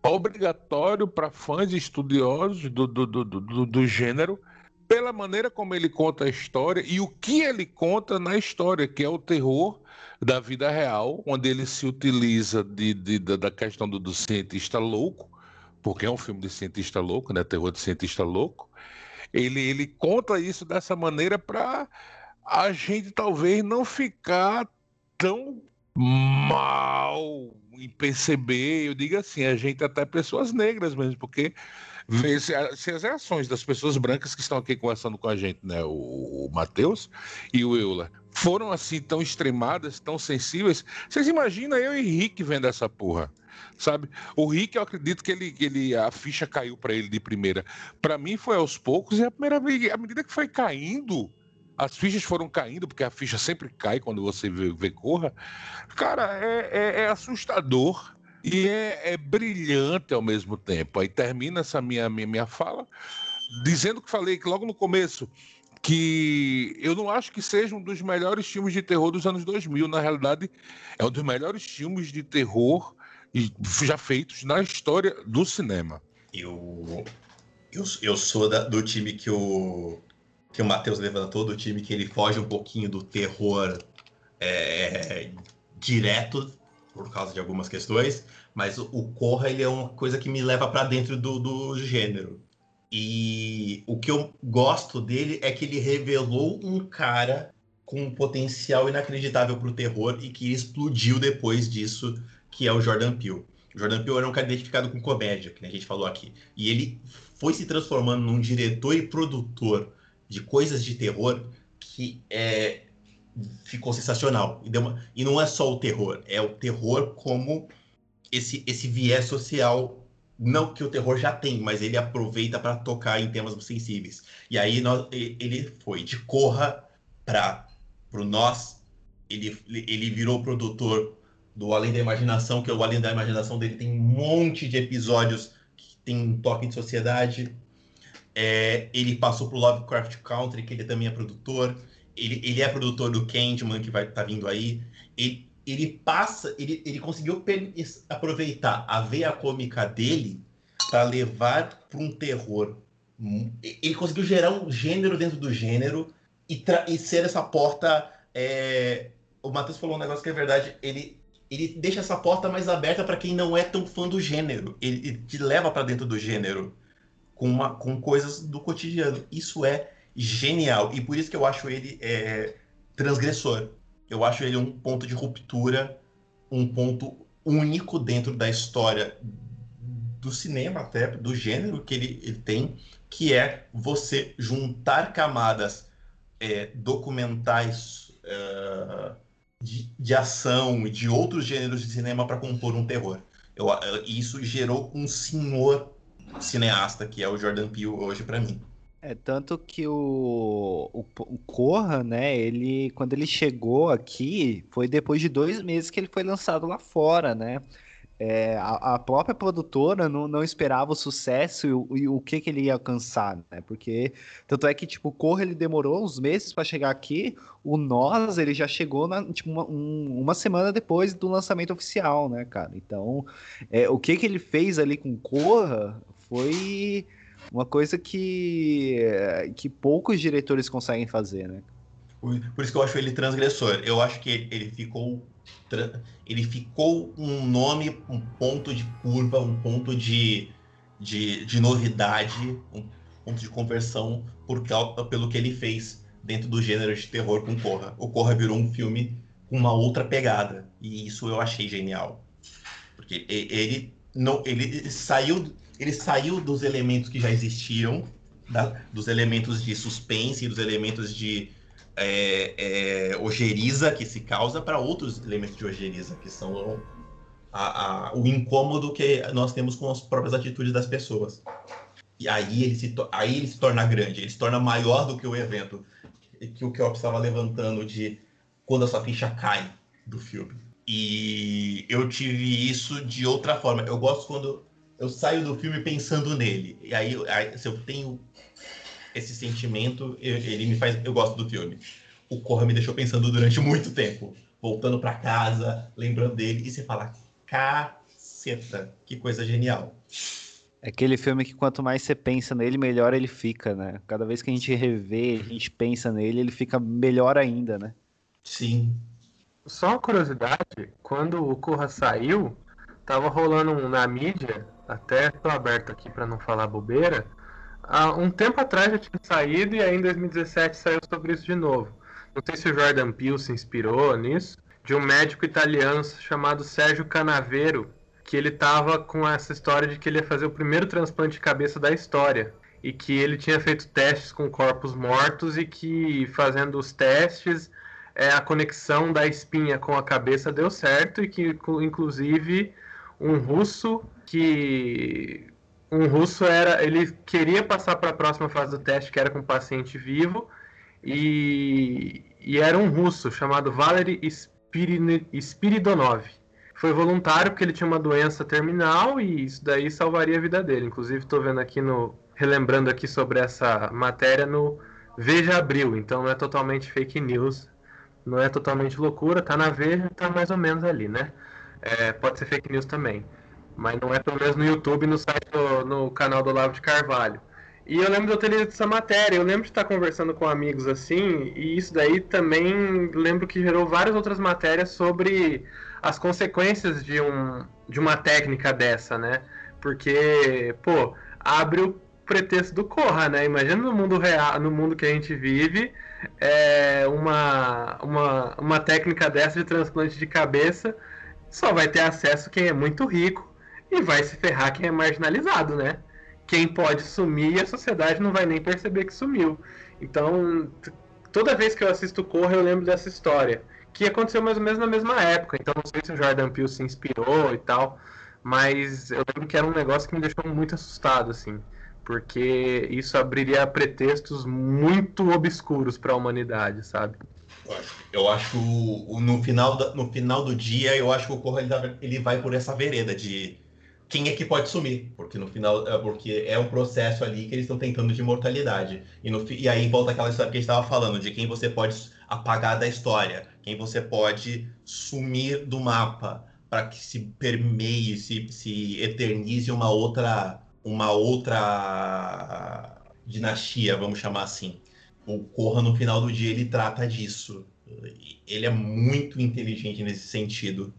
Speaker 4: obrigatório para fãs estudiosos do, do, do, do, do gênero, pela maneira como ele conta a história e o que ele conta na história, que é o terror da vida real, onde ele se utiliza de, de da questão do, do, cientista louco, porque é um filme de cientista louco, né? Terror de cientista louco. Ele, ele conta isso dessa maneira para a gente talvez não ficar tão mal em perceber, eu digo assim, a gente até pessoas negras mesmo, porque ver se, se, as reações das pessoas brancas que estão aqui conversando com a gente, né, o, o Matheus e o Euler, foram assim tão extremadas, tão sensíveis. Vocês imaginam eu e Rick vendo essa porra? Sabe? O Rick, eu acredito que ele, ele a ficha caiu para ele de primeira. Para mim foi aos poucos e a primeira à medida que foi caindo, as fichas foram caindo, porque a ficha sempre cai quando você vê, vê Corra. Cara, é, é, é assustador e é, é, brilhante ao mesmo tempo. Aí termina essa minha, minha, minha fala dizendo que falei que logo no começo que eu não acho que seja um dos melhores filmes de terror dos anos 2000. Na realidade, é um dos melhores filmes de terror já feitos na história do cinema.
Speaker 3: Eu, eu, eu sou da, do time que o que o Matheus levantou, do time que ele foge um pouquinho do terror é, direto por causa de algumas questões, mas o, Corra ele é uma coisa que me leva para dentro do, do gênero. E o que eu gosto dele é que ele revelou um cara com um potencial inacreditável para o terror e que explodiu depois disso, que é o Jordan Peele. O Jordan Peele era um cara identificado com comédia, que a gente falou aqui. E ele foi se transformando num diretor e produtor de coisas de terror que é, ficou sensacional. E, uma, e não é só o terror, é o terror como esse, esse viés social. Não que o terror já tem, mas ele aproveita para tocar em temas sensíveis. E aí nós, ele foi de Corra para o Nós, ele, ele virou produtor do Além da Imaginação, que é o Além da Imaginação dele tem um monte de episódios que tem um toque de sociedade. É, ele passou pro Lovecraft Country, que ele também é produtor. Ele, ele é produtor do Candyman, que vai tá vindo aí. Ele, ele passa, ele, ele conseguiu aproveitar a veia cômica dele para levar para um terror. Ele conseguiu gerar um gênero dentro do gênero e, e ser essa porta. É... O Matheus falou um negócio que é verdade. Ele, ele deixa essa porta mais aberta para quem não é tão fã do gênero. Ele, ele te leva para dentro do gênero com, uma, com coisas do cotidiano. Isso é genial. E por isso que eu acho ele é, transgressor. Eu acho ele um ponto de ruptura, um ponto único dentro da história do cinema, até do gênero que ele, ele tem, que é você juntar camadas é, documentais uh, de, de ação e de outros gêneros de cinema para compor um terror. Eu, isso gerou um senhor cineasta que é o Jordan Peele hoje para mim.
Speaker 1: É, tanto que o, o, o Corra, né, ele, quando ele chegou aqui, foi depois de dois meses que ele foi lançado lá fora, né? é, a, a, própria produtora não, não esperava o sucesso e o, e o, que, que ele ia alcançar, né? Porque tanto é que tipo o Corra ele demorou uns meses para chegar aqui, o Nós ele já chegou na, tipo, uma, um, uma, semana depois do lançamento oficial, né, cara? Então é, o que que ele fez ali com Corra foi uma coisa que que poucos diretores conseguem fazer, né?
Speaker 3: Por, isso que eu acho ele transgressor. Eu acho que ele ficou ele ficou um nome, um ponto de curva, um ponto de, de, de novidade, um ponto de conversão por, pelo que ele fez dentro do gênero de terror com Corra. O Corra virou um filme com uma outra pegada e isso eu achei genial, porque ele não, ele saiu, ele saiu dos elementos que já existiam, da, dos elementos de suspense, dos elementos de é, é, ojeriza que se causa para outros elementos de ojeriza, que são a, a, o incômodo que nós temos com as próprias atitudes das pessoas. E aí ele se, aí ele se torna grande, ele se torna maior do que o evento que o Kelp estava levantando de quando a sua ficha cai do filme. E eu tive isso de outra forma. Eu gosto quando eu saio do filme pensando nele. E aí, aí se eu tenho esse sentimento, ele me faz. Eu gosto do filme. O Corra me deixou pensando durante muito tempo. voltando para casa, lembrando dele, e você fala, caceta, que coisa genial.
Speaker 1: É aquele filme que quanto mais você pensa nele, melhor ele fica, né? Cada vez que a gente revê, a gente pensa nele, ele fica melhor ainda, né?
Speaker 3: Sim.
Speaker 2: Só uma curiosidade, quando o Corra saiu, tava rolando um, na mídia, até tô aberto aqui para não falar bobeira, há um tempo atrás já tinha saído e aí em 2017 saiu sobre isso de novo. Não sei se o Jordan Peele se inspirou nisso, de um médico italiano chamado Sérgio Canavero, que ele tava com essa história de que ele ia fazer o primeiro transplante de cabeça da história e que ele tinha feito testes com corpos mortos e que fazendo os testes é, a conexão da espinha com a cabeça deu certo e que inclusive um russo que um russo era ele queria passar para a próxima fase do teste que era com um paciente vivo e, e era um russo chamado Valery Spiridonov foi voluntário porque ele tinha uma doença terminal e isso daí salvaria a vida dele. Inclusive, estou vendo aqui no. relembrando aqui sobre essa matéria no Veja Abril, então não é totalmente fake news, não é totalmente loucura, tá na Veja, tá mais ou menos ali, né? É, pode ser fake news também, mas não é pelo menos no YouTube, no site, do, no canal do Olavo de Carvalho. E eu lembro de eu ter lido essa matéria, eu lembro de estar conversando com amigos assim, e isso daí também lembro que gerou várias outras matérias sobre as consequências de, um, de uma técnica dessa, né? Porque, pô, abre o pretexto do Corra, né? Imagina no mundo real, no mundo que a gente vive, é, uma, uma, uma técnica dessa de transplante de cabeça só vai ter acesso quem é muito rico e vai se ferrar quem é marginalizado, né? Quem pode sumir, a sociedade não vai nem perceber que sumiu. Então, toda vez que eu assisto Corra, eu lembro dessa história que aconteceu mais ou menos na mesma época. Então não sei se o Jordan Peele se inspirou e tal, mas eu lembro que era um negócio que me deixou muito assustado, assim, porque isso abriria pretextos muito obscuros para a humanidade, sabe?
Speaker 3: Eu acho no, final no final do dia, eu acho que o Corra ele vai por essa vereda de quem é que pode sumir, porque no final, é, porque é um processo ali que eles estão tentando de imortalidade. E, no, e aí volta aquela história que a gente estava falando, de quem você pode apagar da história, quem você pode sumir do mapa para que se permeie, se, se eternize uma outra, uma outra dinastia, vamos chamar assim. O Corra, no final do dia, ele trata disso. Ele é muito inteligente nesse sentido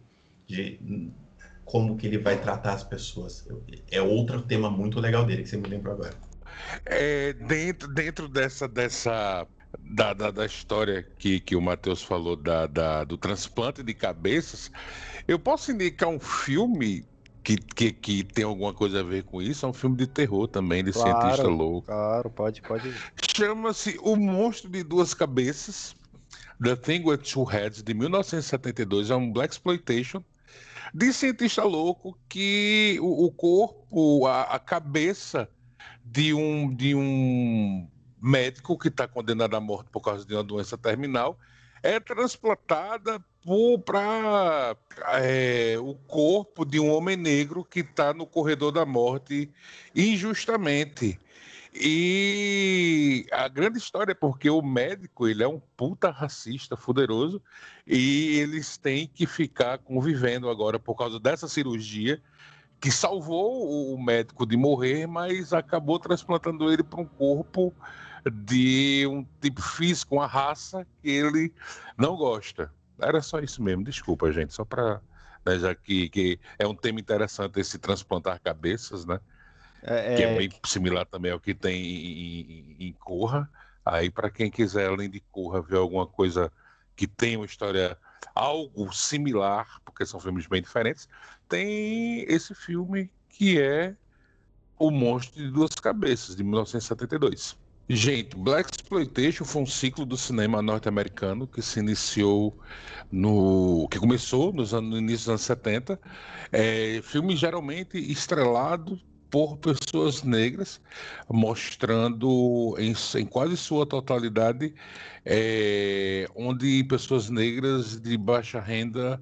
Speaker 3: de como que ele vai tratar as pessoas. É outro tema muito legal dele que você me lembrou agora.
Speaker 4: É, dentro, dentro dessa, dessa da, da, da, história que, que o Matheus falou da, da, do transplante de cabeças, eu posso indicar um filme que, que, que tem alguma coisa a ver com isso? É um filme de terror também, de claro, cientista louco.
Speaker 1: Claro, pode, pode.
Speaker 4: Chama-se O Monstro de Duas Cabeças, The Thing with Two Heads, de 1972. É um Black Exploitation de cientista louco que o, o corpo, a, a cabeça de um, de um médico que está condenado à morte por causa de uma doença terminal é transplantada para é, o corpo de um homem negro que está no corredor da morte injustamente. E a grande história é porque o médico ele é um puta racista, fuderoso, e eles têm que ficar convivendo agora por causa dessa cirurgia que salvou o médico de morrer, mas acabou transplantando ele para um corpo de um tipo físico, uma raça que ele não gosta. Era só isso mesmo, desculpa, gente, só para. Né, já que, que é um tema interessante esse transplantar cabeças, né? É, que é, é bem similar também ao que tem em, em, em Corra. Aí, para quem quiser, além de Corra, ver alguma coisa que tem uma história algo similar, porque são filmes bem diferentes, tem esse filme que é O Monstro de Duas Cabeças, de 1972. Gente, Black Exploitation foi um ciclo do cinema norte-americano que se iniciou no. que começou nos anos, no início dos anos 70. É, filme geralmente estrelado por pessoas negras, mostrando em, em quase sua totalidade é, onde pessoas negras de baixa renda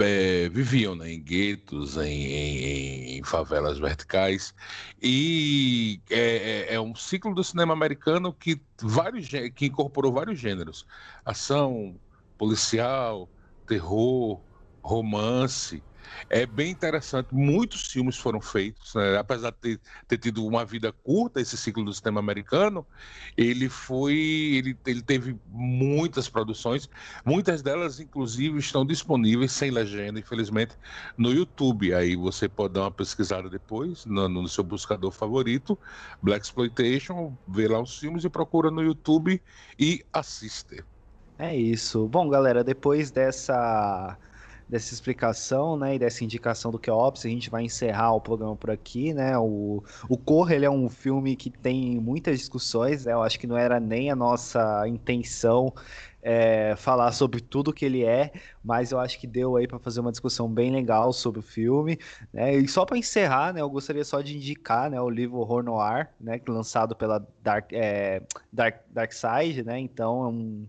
Speaker 4: é, viviam, né, em guetos, em, em, em, favelas verticais. E é, é, é, um ciclo do cinema americano que, vários, que incorporou vários gêneros: ação, policial, terror, romance. É bem interessante. Muitos filmes foram feitos, né? apesar de ter, ter, tido uma vida curta esse ciclo do cinema americano, ele foi, ele, ele teve muitas produções. Muitas delas, inclusive, estão disponíveis sem legenda, infelizmente, no YouTube. Aí você pode dar uma pesquisada depois no, no seu buscador favorito, Black Exploitation, vê lá os filmes e procura no YouTube e assiste.
Speaker 1: É isso. Bom, galera, depois dessa dessa explicação, né, e dessa indicação do Keops, a gente vai encerrar o programa por aqui, né, o, o Corra, ele é um filme que tem muitas discussões, né, eu acho que não era nem a nossa intenção é, falar sobre tudo que ele é, mas eu acho que deu aí para fazer uma discussão bem legal sobre o filme, né? E só para encerrar, né, eu gostaria só de indicar, né, o livro Horror Noir, né, lançado pela Dark, é, Dark, Dark Side, né? Então é um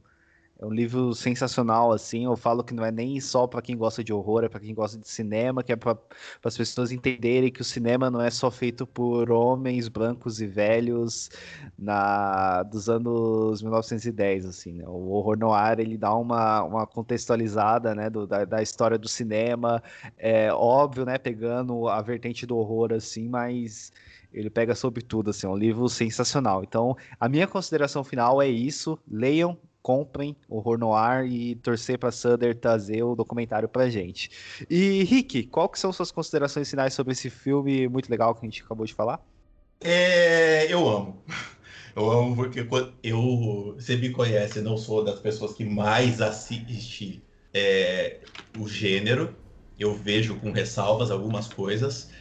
Speaker 1: é um livro sensacional, assim. Eu falo que não é nem só para quem gosta de horror, é para quem gosta de cinema, que é para as pessoas entenderem que o cinema não é só feito por homens brancos e velhos na dos anos 1910, assim. Né? O horror noir ele dá uma, uma contextualizada, né, do, da, da história do cinema, é óbvio, né, pegando a vertente do horror, assim, mas ele pega sobre tudo, assim, é um livro sensacional. Então, a minha consideração final é isso. Leiam comprem Horror Noir e torcer para Sunder trazer o documentário pra gente. E Rick, qual que são suas considerações finais sobre esse filme muito legal que a gente acabou de falar?
Speaker 3: É, eu amo. Eu amo porque eu, você me conhece, não sou das pessoas que mais assiste é, o gênero. Eu vejo com ressalvas algumas coisas.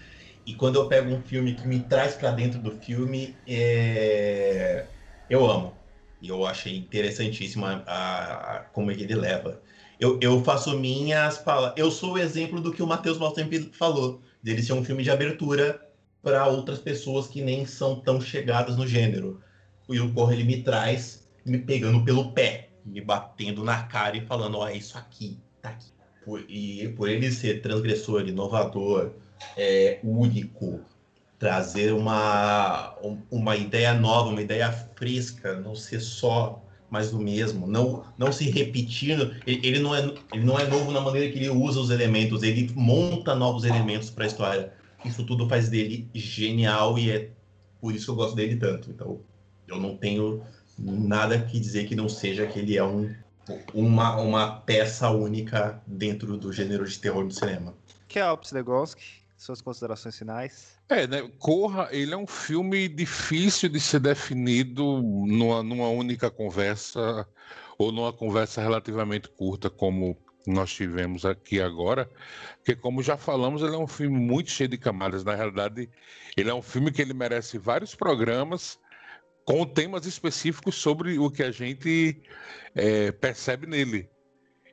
Speaker 3: E quando eu pego um filme que me traz para dentro do filme, é... eu amo. E eu achei interessantíssima a, a, como ele leva. Eu, eu faço minhas palavras. Eu sou o exemplo do que o Matheus Maltempo falou, dele ser um filme de abertura para outras pessoas que nem são tão chegadas no gênero. E o Corre ele me traz me pegando pelo pé, me batendo na cara e falando: ó, oh, é isso aqui, tá aqui. Por, e por ele ser transgressor, inovador, é, único, trazer uma, uma ideia nova, uma ideia fresca, não ser só mais do mesmo, não, não se repetindo. Ele, ele, não é, ele não é novo na maneira que ele usa os elementos, ele monta novos elementos para a história. Isso tudo faz dele genial e é por isso que eu gosto dele tanto. Então, eu não tenho nada que dizer que não seja que ele é um, uma, uma peça única dentro do gênero de terror do cinema.
Speaker 1: Que é Alps Legonski, suas considerações finais?
Speaker 4: É, né? Corra, ele é um filme difícil de ser definido numa, numa única conversa ou numa conversa relativamente curta, como nós tivemos aqui agora, porque como já falamos, ele é um filme muito cheio de camadas. Na realidade, ele é um filme que ele merece vários programas com temas específicos sobre o que a gente é, percebe nele.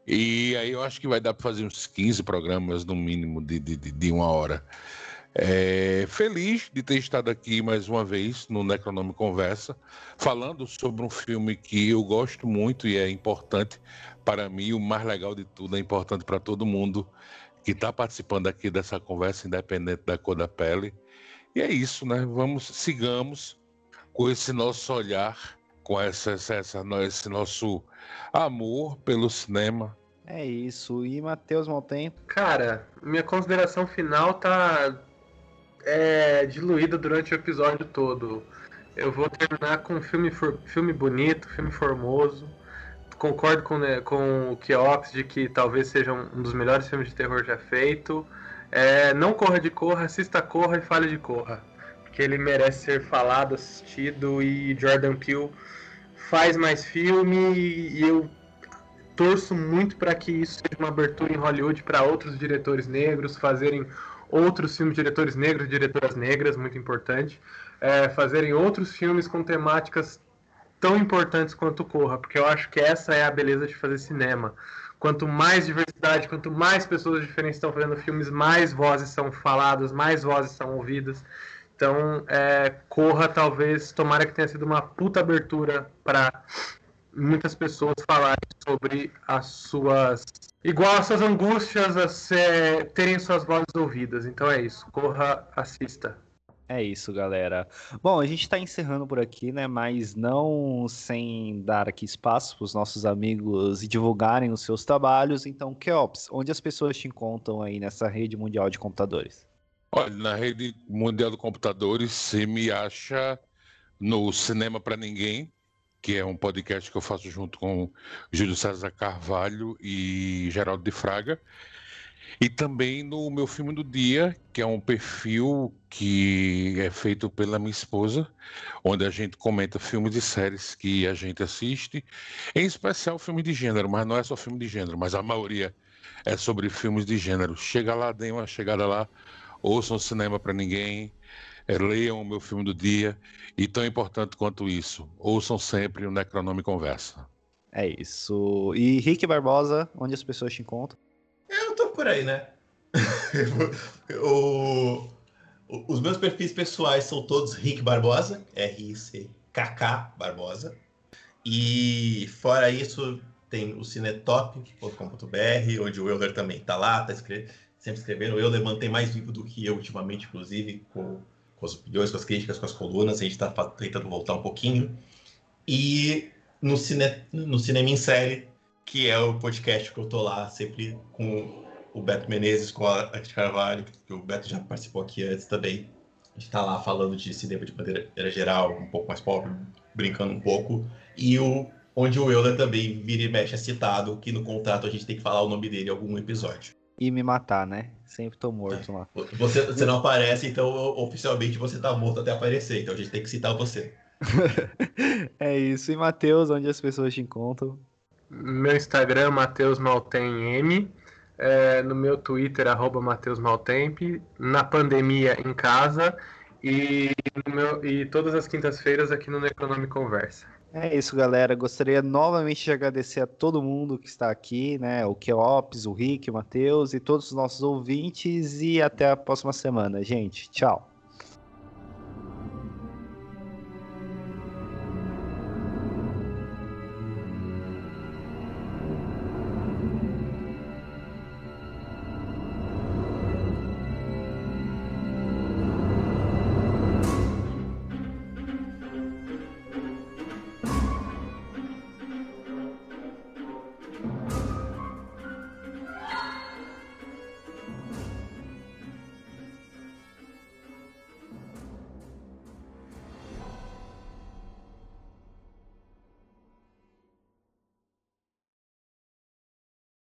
Speaker 4: E aí eu acho que vai dar para fazer uns 15 programas no mínimo de, de, de uma hora. É, feliz de ter estado aqui mais uma vez no Necronome Conversa, falando sobre um filme que eu gosto muito e é importante para mim. O mais legal de tudo, é importante para todo mundo que está participando aqui dessa conversa, independente da cor da pele. E é isso, né? Vamos, sigamos com esse nosso olhar, com essa, essa, esse nosso amor pelo cinema.
Speaker 1: É isso. E Matheus Maltempo?
Speaker 2: Cara, minha consideração final tá é, diluída durante o episódio todo. Eu vou terminar com um filme, filme bonito, filme formoso. Concordo com, né, com o Keops de que talvez seja um dos melhores filmes de terror já feito. É, não corra de corra, assista corra e fale de corra. Porque ele merece ser falado, assistido e Jordan Peele faz mais filme e eu torço muito para que isso seja uma abertura em Hollywood para outros diretores negros fazerem outros filmes de diretores negros e diretoras negras, muito importante, é, fazerem outros filmes com temáticas tão importantes quanto Corra, porque eu acho que essa é a beleza de fazer cinema. Quanto mais diversidade, quanto mais pessoas diferentes estão fazendo filmes, mais vozes são faladas, mais vozes são ouvidas. Então, é, Corra talvez, tomara que tenha sido uma puta abertura para muitas pessoas falarem sobre as suas igual as suas angústias a ser, terem suas vozes ouvidas. Então é isso. Corra, assista.
Speaker 1: É isso, galera. Bom, a gente está encerrando por aqui, né? Mas não sem dar aqui espaço para os nossos amigos divulgarem os seus trabalhos. Então, Keops, onde as pessoas te encontram aí nessa rede mundial de computadores?
Speaker 4: Olha, na rede mundial de computadores, você me acha no Cinema para Ninguém, que é um podcast que eu faço junto com Júlio César Carvalho e Geraldo de Fraga. E também no meu filme do dia, que é um perfil que é feito pela minha esposa, onde a gente comenta filmes e séries que a gente assiste, em especial filmes de gênero, mas não é só filme de gênero, mas a maioria é sobre filmes de gênero. Chega lá, dê uma chegada lá, ouçam cinema para ninguém, é, leiam o meu filme do dia e tão importante quanto isso, ouçam sempre o Necronome Conversa.
Speaker 1: É isso. E Rick Barbosa, onde as pessoas te encontram?
Speaker 3: Eu tô por aí, né? o, os meus perfis pessoais são todos Rick Barbosa, R-I-C-K-K Barbosa. E fora isso, tem o cinetop.com.br, onde o Euler também tá lá, tá escre sempre escrevendo. O Euler mantém mais vivo do que eu ultimamente, inclusive, com, com as opiniões, com as críticas, com as colunas. A gente tá tentando voltar um pouquinho. E no, cine, no Cinema em Série, que é o podcast que eu tô lá sempre com o Beto Menezes, com a Arte Carvalho, que o Beto já participou aqui antes também. A gente tá lá falando de cinema de maneira geral, um pouco mais pobre, brincando um pouco. E o onde o Euler também vira e mexe é citado, que no contrato a gente tem que falar o nome dele em algum episódio.
Speaker 1: E me matar, né? Sempre tô morto é. lá.
Speaker 3: Você, você não aparece, então oficialmente você tá morto até aparecer, então a gente tem que citar você.
Speaker 1: é isso. E Matheus, onde as pessoas te encontram?
Speaker 2: Meu Instagram, Matheus Maltem M. É, no meu Twitter, arroba Matheus Maltemp. Na pandemia em casa. E, meu, e todas as quintas-feiras aqui no Necronome Conversa.
Speaker 1: É isso, galera. Gostaria novamente de agradecer a todo mundo que está aqui, né? O Keops, o Rick, o Matheus e todos os nossos ouvintes. E até a próxima semana, gente. Tchau.